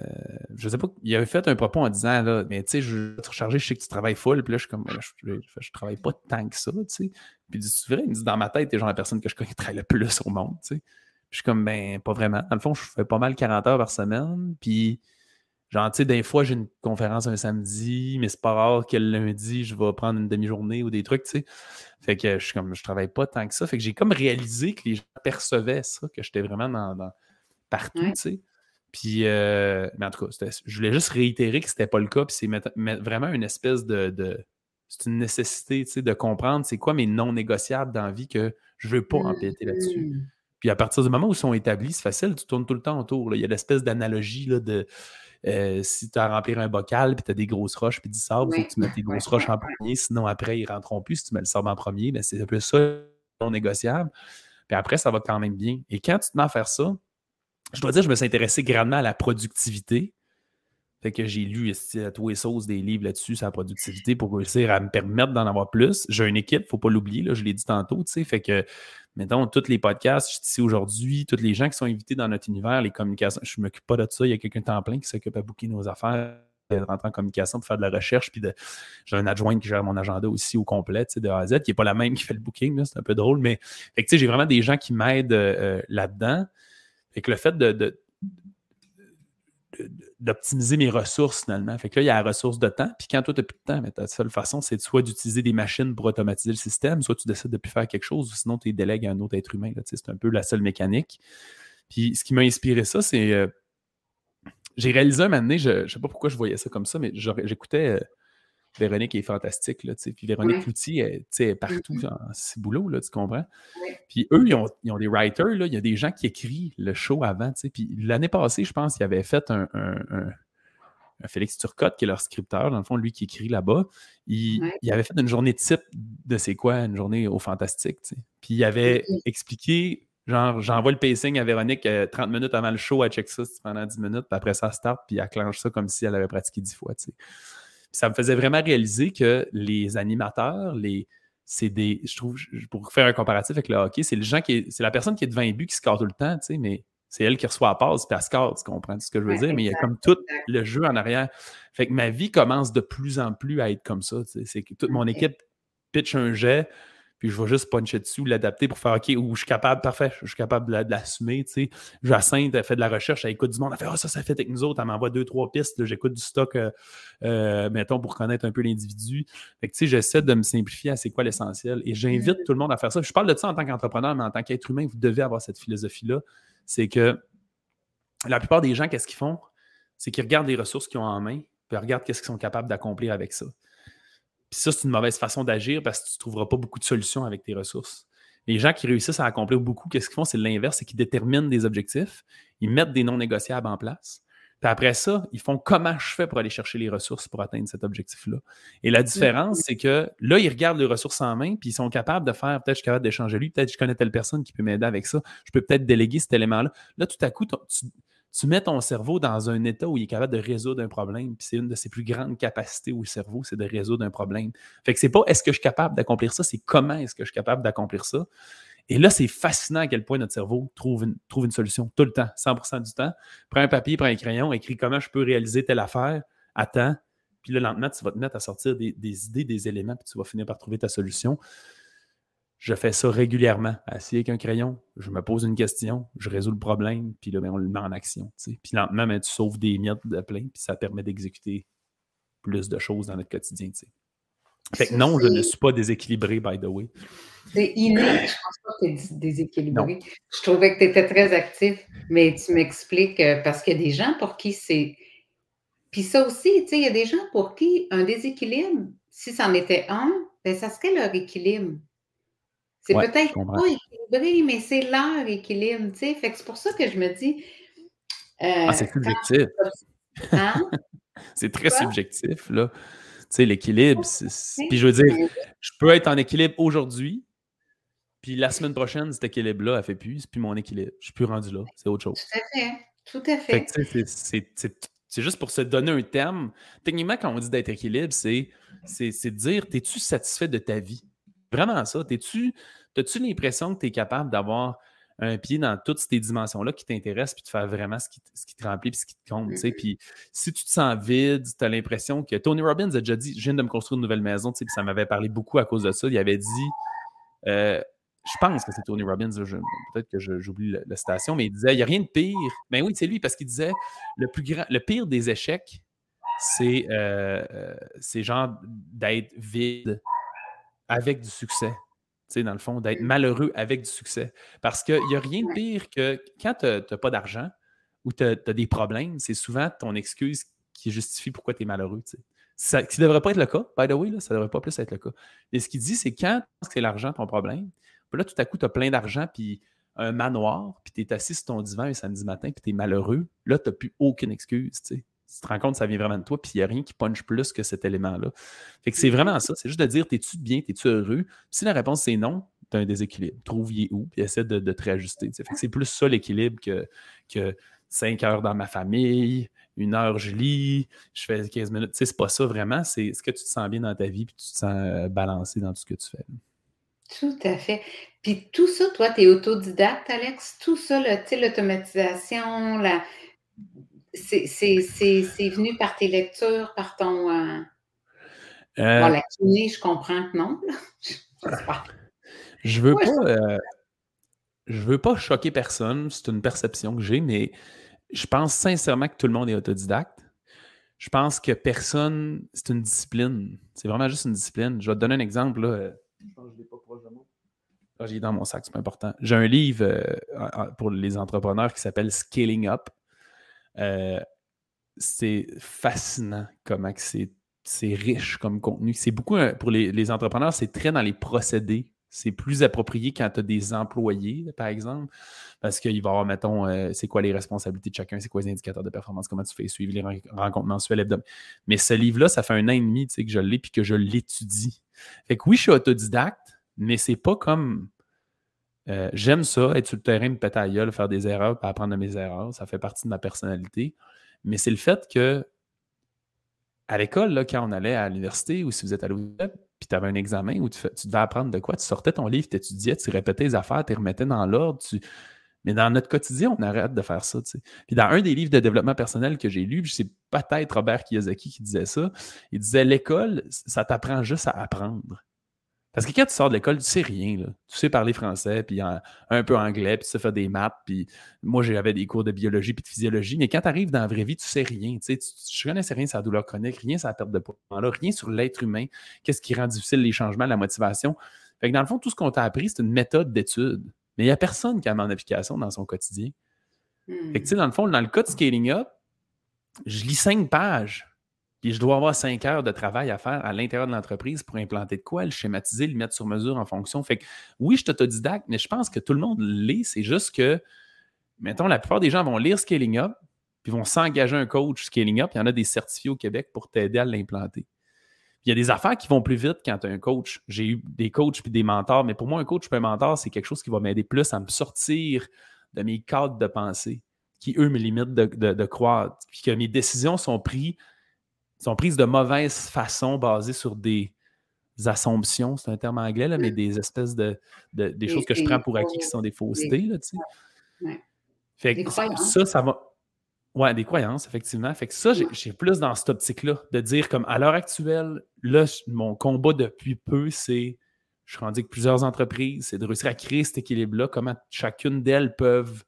je sais pas, il avait fait un propos en disant, là, mais tu sais, je vais te recharger, je sais que tu travailles full, puis là, je suis comme, je, je, travaille pas tant que ça, tu sais. Puis il dit, c'est vrai, il me dit, dans ma tête, t'es genre la personne que je connais qui travaille le plus au monde, tu sais. Puis je suis comme, ben, pas vraiment. Dans le fond, je fais pas mal 40 heures par semaine, puis Genre, tu sais, des fois, j'ai une conférence un samedi, mais c'est pas rare que le lundi, je vais prendre une demi-journée ou des trucs, tu sais. Fait que je suis comme, je travaille pas tant que ça. Fait que j'ai comme réalisé que les gens percevaient ça, que j'étais vraiment dans, partout, tu sais. Puis, euh, mais en tout cas, je voulais juste réitérer que c'était pas le cas. Puis c'est vraiment une espèce de. c'est une nécessité, tu sais, de comprendre c'est quoi mes non négociables dans la vie que je veux pas empiéter là-dessus. Mmh. Puis à partir du moment où ils sont établis, c'est facile, tu tournes tout le temps autour. Il y a l'espèce d'analogie de euh, si tu as à remplir un bocal, puis tu as des grosses roches, puis du sable, il faut que tu mettes tes grosses roches en premier, sinon après, ils ne rentreront plus si tu mets le sable en premier. Mais c'est un peu ça non négociable. Puis après, ça va quand même bien. Et quand tu te mets à faire ça, je dois dire, je me suis intéressé grandement à la productivité Fait que j'ai lu à tous les sauces des livres là-dessus sur la productivité pour réussir à me permettre d'en avoir plus. J'ai une équipe, faut pas l'oublier, je l'ai dit tantôt, tu sais. Fait que, mettons, tous les podcasts, je suis ici aujourd'hui, tous les gens qui sont invités dans notre univers, les communications, je m'occupe pas de ça. Il y a quelqu'un de temps plein qui s'occupe à booker nos affaires, de rentrer en communication pour faire de la recherche. Puis j'ai un adjoint qui gère mon agenda aussi au complet, tu sais, de A à Z, qui n'est pas la même qui fait le booking, c'est un peu drôle. Mais, fait que, tu sais, j'ai vraiment des gens qui m'aident euh, là-dedans. Fait que le fait de d'optimiser mes ressources finalement. Fait que là, il y a la ressource de temps. Puis quand toi, tu n'as plus de temps, mais ta seule façon, c'est soit d'utiliser des machines pour automatiser le système, soit tu décides de plus faire quelque chose, ou sinon tu délègues à un autre être humain. C'est un peu la seule mécanique. Puis ce qui m'a inspiré ça, c'est. Euh, j'ai réalisé un moment donné, je ne sais pas pourquoi je voyais ça comme ça, mais j'écoutais euh, Véronique est fantastique. Là, puis Véronique Cloutier, elle, est partout mm-hmm. dans ses boulots, là, tu comprends? Puis eux, ils ont, ils ont, des writers, là, il y a des gens qui écrivent le show avant. Puis l'année passée, je pense, qu'ils avaient fait un, un, Félix Turcotte, qui est leur scripteur, dans le fond, lui qui écrit là-bas. Il, il, avait fait une journée type de c'est quoi une journée au fantastique. Puis il avait expliqué Genre, j'envoie le pacing à Véronique 30 euh, minutes avant le show, elle check ça pendant 10 minutes, puis après ça, start, puis elle clenche ça comme si elle avait pratiqué 10 fois. Ça me faisait vraiment réaliser que les animateurs, les, c'est des. Je trouve, pour faire un comparatif avec le hockey, c'est le gens qui c'est la personne qui est devant un but qui score tout le temps, tu sais, mais c'est elle qui reçoit la passe puis elle score, tu comprends ce que je veux dire? Mais il y a comme tout le jeu en arrière. Fait que ma vie commence de plus en plus à être comme ça. C'est que toute mon équipe pitch un jet, puis je vais juste puncher dessus, l'adapter pour faire OK, ou je suis capable, parfait, je suis capable de, l'assumer. Tu sais. Jacinthe, elle fait de la recherche, elle écoute du monde, elle fait Ah, ça, ça fait avec nous autres, elle m'envoie deux, trois pistes, j'écoute du stock, euh, euh, mettons, pour connaître un peu l'individu. Fait que tu sais, j'essaie de me simplifier à c'est quoi l'essentiel. Et j'invite tout le monde à faire ça. Je parle de ça en tant qu'entrepreneur, mais en tant qu'être humain, vous devez avoir cette philosophie-là. C'est que la plupart des gens, qu'est-ce qu'ils font? C'est qu'ils regardent les ressources qu'ils ont en main, puis ils regardent qu'est-ce qu'ils sont capables d'accomplir avec ça. Puis ça, c'est une mauvaise façon d'agir parce que tu ne trouveras pas beaucoup de solutions avec tes ressources. Les gens qui réussissent à accomplir beaucoup, qu'est-ce qu'ils font? C'est l'inverse, c'est qu'ils déterminent des objectifs, ils mettent des non négociables en place. Puis après ça, ils font comment je fais pour aller chercher les ressources pour atteindre cet objectif-là? Et la différence, c'est que là, ils regardent les ressources en main, puis ils sont capables de faire, peut-être je suis capable d'échanger lui, peut-être je connais telle personne qui peut m'aider avec ça, je peux peut-être déléguer cet élément-là. Là, tout à coup, tu, tu mets ton cerveau dans un état où il est capable de résoudre un problème. Puis c'est une de ses plus grandes capacités au cerveau, c'est de résoudre un problème. Fait que c'est pas est-ce que je suis capable d'accomplir ça, c'est comment est-ce que je suis capable d'accomplir ça? Et là, c'est fascinant à quel point notre cerveau trouve une, trouve une solution tout le temps, 100% du temps. Prends un papier, prends un crayon, écris comment je peux réaliser telle affaire, attends. Puis là, lentement, tu vas te mettre à sortir des, des idées, des éléments, puis tu vas finir par trouver ta solution. Je fais ça régulièrement. Assis avec un crayon, je me pose une question, je résous le problème, puis là, ben, on le met en action. Puis lentement, ben, tu sauves des miettes de plein, puis ça permet d'exécuter plus de choses dans notre quotidien. Fait que non, je ne suis pas déséquilibré, by the way. C'est inné, je pense pas que tu es déséquilibré. Je trouvais que tu étais très actif, mais tu m'expliques, euh, parce qu'il y a des gens pour qui c'est. Puis ça aussi, tu sais, il y a des gens pour qui un déséquilibre, si c'en était un, ben ça serait leur équilibre. C'est peut-être pas équilibré, mais c'est leur équilibre, tu sais. Fait que c'est pour ça que je me dis. ah, c'est euh, subjectif. Hein? c'est très subjectif, là. Tu sais, l'équilibre. Puis je veux dire, je peux être en équilibre aujourd'hui, puis la semaine prochaine, cet équilibre-là, elle fait plus, c'est plus mon équilibre. Je suis plus rendu là. C'est autre chose. Tout à fait. Tout à fait. c'est juste pour se donner un terme. Techniquement, quand on dit d'être équilibre, c'est de dire, es-tu satisfait de ta vie? Vraiment ça. T'es-tu, as-tu l'impression que tu es capable d'avoir un pied dans toutes ces dimensions-là qui t'intéressent, puis de faire vraiment ce qui, ce qui te remplit, puis ce qui te compte. sais? Puis si tu te sens vide, tu as l'impression que Tony Robbins a déjà dit Je viens de me construire une nouvelle maison, puis ça m'avait parlé beaucoup à cause de ça. Il avait dit euh, Je pense que c'est Tony Robbins, peut-être que j'oublie la, citation, mais il disait Il n'y a rien de pire. Ben oui, c'est lui, parce qu'il disait le, plus grand, le pire des échecs, c'est euh, euh genre d'être vide avec du succès. Tu sais, dans le fond, d'être malheureux avec du succès. Parce qu'il n'y a rien de pire que quand tu n'as pas d'argent ou tu as, des problèmes, c'est souvent ton excuse qui justifie pourquoi tu es malheureux. Tu Ça, qui ne devrait pas être le cas, by the way, là, ça ne devrait pas plus être le cas. Et ce qu'il dit, c'est quand c'est l'argent ton problème, là, tout à coup, tu as plein d'argent, puis un manoir, puis tu es assis sur ton divan un samedi matin, puis tu es malheureux, là, tu n'as plus aucune excuse. Tu sais tu te rends compte que ça vient vraiment de toi, puis il n'y a rien qui punch plus que cet élément-là. Fait que c'est vraiment ça. C'est juste de dire, es-tu bien, es-tu heureux? Si la réponse c'est non, tu as un déséquilibre. Trouve y où, puis essaie de, te réajuster. Fait que c'est plus ça l'équilibre que, que 5 heures dans ma famille, une heure, je lis, je fais 15 minutes. Tu sais, c'est pas ça vraiment. C'est est-ce que tu te sens bien dans ta vie puis tu te sens euh, balancé dans tout ce que tu fais. Tout à fait. Puis tout ça, toi, tu es autodidacte, Alex? Tout ça, l'automatisation, la... c'est venu par tes lectures, par ton. Euh... Euh... la kiné, je comprends que non. je veux pas. Euh, je veux pas choquer personne, c'est une perception que j'ai, mais je pense sincèrement que tout le monde est autodidacte. Je pense que personne, c'est une discipline. C'est vraiment juste une discipline. Je vais te donner un exemple. Là. Je pense que je l'ai pas proche de moi. Ah, j'ai dans mon sac, c'est pas important. J'ai un livre euh, pour les entrepreneurs qui s'appelle Scaling Up. Euh, c'est fascinant comment c'est, riche comme contenu. C'est beaucoup, pour les, les entrepreneurs, c'est très dans les procédés c'est plus approprié quand tu as des employés, par exemple, parce qu'il va y avoir, mettons, euh, c'est quoi les responsabilités de chacun, c'est quoi les indicateurs de performance, comment tu fais suivre les rencontres mensuelles, hebdomadaires. Mais ce livre-là, ça fait un an et demi que je l'ai puis que je l'étudie. Fait que oui, je suis autodidacte, mais c'est pas comme. Euh, j'aime ça, être sur le terrain, me péter à gueule, faire des erreurs, pas apprendre de mes erreurs. Ça fait partie de ma personnalité. Mais c'est le fait que à l'école, quand on allait à l'université ou si vous êtes à l'UNEP, puis tu avais un examen où tu, devais apprendre de quoi, tu sortais ton livre, tu étudiais, tu répétais les affaires, tu remettais dans l'ordre. Mais dans notre quotidien, on arrête de faire ça. Puis dans un des livres de développement personnel que j'ai lu, c'est peut-être Robert Kiyosaki qui disait ça, il disait l'école, ça t'apprend juste à apprendre. Parce que quand tu sors de l'école, tu sais rien. Là. Tu sais parler français, puis un, peu anglais, puis tu sais faire des maths, puis moi j'avais des cours de biologie puis de physiologie, mais quand tu arrives dans la vraie vie, tu sais rien. Tu sais, je connaissais rien sur la douleur chronique, rien sur la perte de poids, rien sur l'être humain, qu'est-ce qui rend difficile les changements, la motivation. Fait que dans le fond, tout ce qu'on t'a appris, c'est une méthode d'étude. Mais il n'y a personne qui a mis en application dans son quotidien. Fait que tu sais, hmm. dans le fond, dans le cas de Scaling Up, je lis cinq pages puis je dois avoir cinq heures de travail à faire à l'intérieur de l'entreprise pour implanter de quoi, le schématiser, le mettre sur mesure en fonction. Fait que oui, je suis autodidacte, mais je pense que tout le monde lit. C'est juste que, mettons, la plupart des gens vont lire Scaling Up, puis vont s'engager un coach Scaling Up. Il y en a des certifiés au Québec pour t'aider à l'implanter. Il y a des affaires qui vont plus vite quand tu as un coach. J'ai eu des coachs puis des mentors, mais pour moi, un coach et un mentor, c'est quelque chose qui va m'aider plus à me sortir de mes cadres de pensée qui, eux, me limitent de, de croire. Puis que mes décisions sont prises sont prises de mauvaise façon basées sur des assumptions, c'est un terme anglais, là, mais des espèces de, des choses que je prends pour acquis qui sont des faussetés. Là, tu sais. des croyances. Ça, ça va. Ouais, des croyances, effectivement. Fait que ça, j'ai plus dans cette optique-là, de dire comme à l'heure actuelle, là, mon combat depuis peu, c'est je suis rendu avec plusieurs entreprises, c'est de réussir à créer cet équilibre-là, comment chacune d'elles peuvent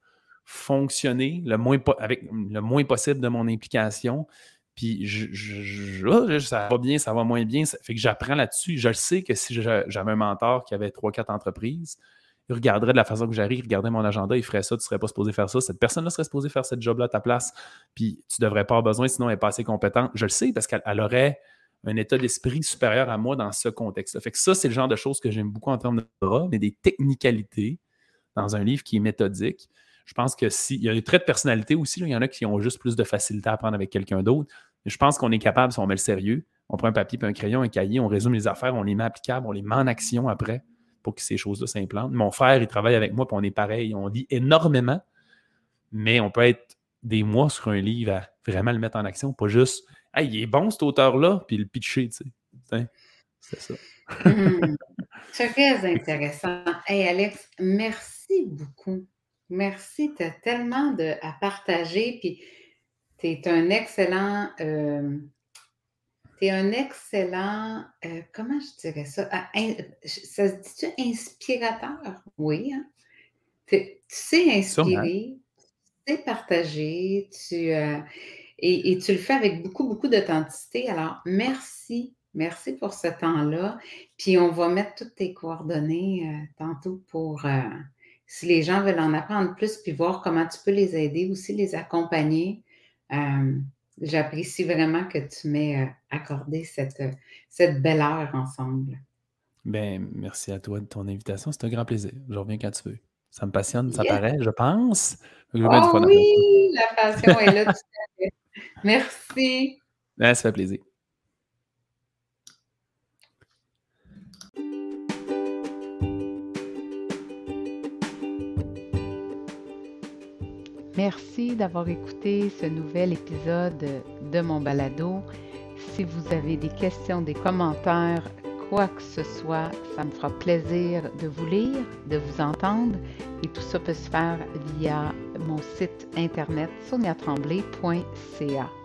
fonctionner le moins avec le moins possible de mon implication, puis je, ça va bien, ça va moins bien. Ça fait que j'apprends là-dessus. Je sais que si j'avais un mentor qui avait 3-4 entreprises, il regarderait de la façon que j'arrive, il regarderait mon agenda, il ferait ça, tu ne serais pas supposé faire ça. Cette personne-là serait supposée faire cette job-là à ta place. Puis tu ne devrais pas avoir besoin, sinon elle n'est pas assez compétente. Je le sais parce qu'elle aurait un état d'esprit supérieur à moi dans ce contexte-là. Fait que ça, c'est le genre de choses que j'aime beaucoup en termes de bras, mais des technicalités dans un livre qui est méthodique. Je pense que s'il y a des traits de personnalité aussi, il y en a qui ont juste plus de facilité à apprendre avec quelqu'un d'autre. Je pense qu'on est capable, si on met le sérieux, on prend un papier, puis un crayon, un cahier, on résume les affaires, on les met applicables, on les met en action après pour que ces choses-là s'implantent. Mon frère, il travaille avec moi, puis on est pareil. On lit énormément, mais on peut être des mois sur un livre à vraiment le mettre en action, pas juste Hey, il est bon cet auteur-là, puis le pitcher, tu sais. C'est ça. Hmm. très intéressant. Hey Alex, merci beaucoup. Merci, tu as tellement de, à partager, puis tu es un excellent, euh, tu es un excellent, euh, comment je dirais ça? Ah, ça se dit-tu inspirateur? Oui. Hein? Tu sais inspirer, tu sais partager, tu, euh, et, et, tu le fais avec beaucoup, beaucoup d'authenticité. Alors, merci. Merci pour ce temps-là. Puis, on va mettre toutes tes coordonnées tantôt pour si les gens veulent en apprendre plus, puis voir comment tu peux les aider, aussi les accompagner. Euh, j'apprécie vraiment que tu m'aies euh, accordé cette, cette belle heure ensemble. Ben, merci à toi de ton invitation. C'est un grand plaisir. Je reviens quand tu veux. Ça me passionne, ça paraît, je pense. oh oui, la passion est là tout à fait. Merci. Ben, ça fait plaisir. Merci d'avoir écouté ce nouvel épisode de mon balado. Si vous avez des questions, des commentaires, quoi que ce soit, ça me fera plaisir de vous lire, de vous entendre et tout ça peut se faire via mon site internet soniatremblay.ca.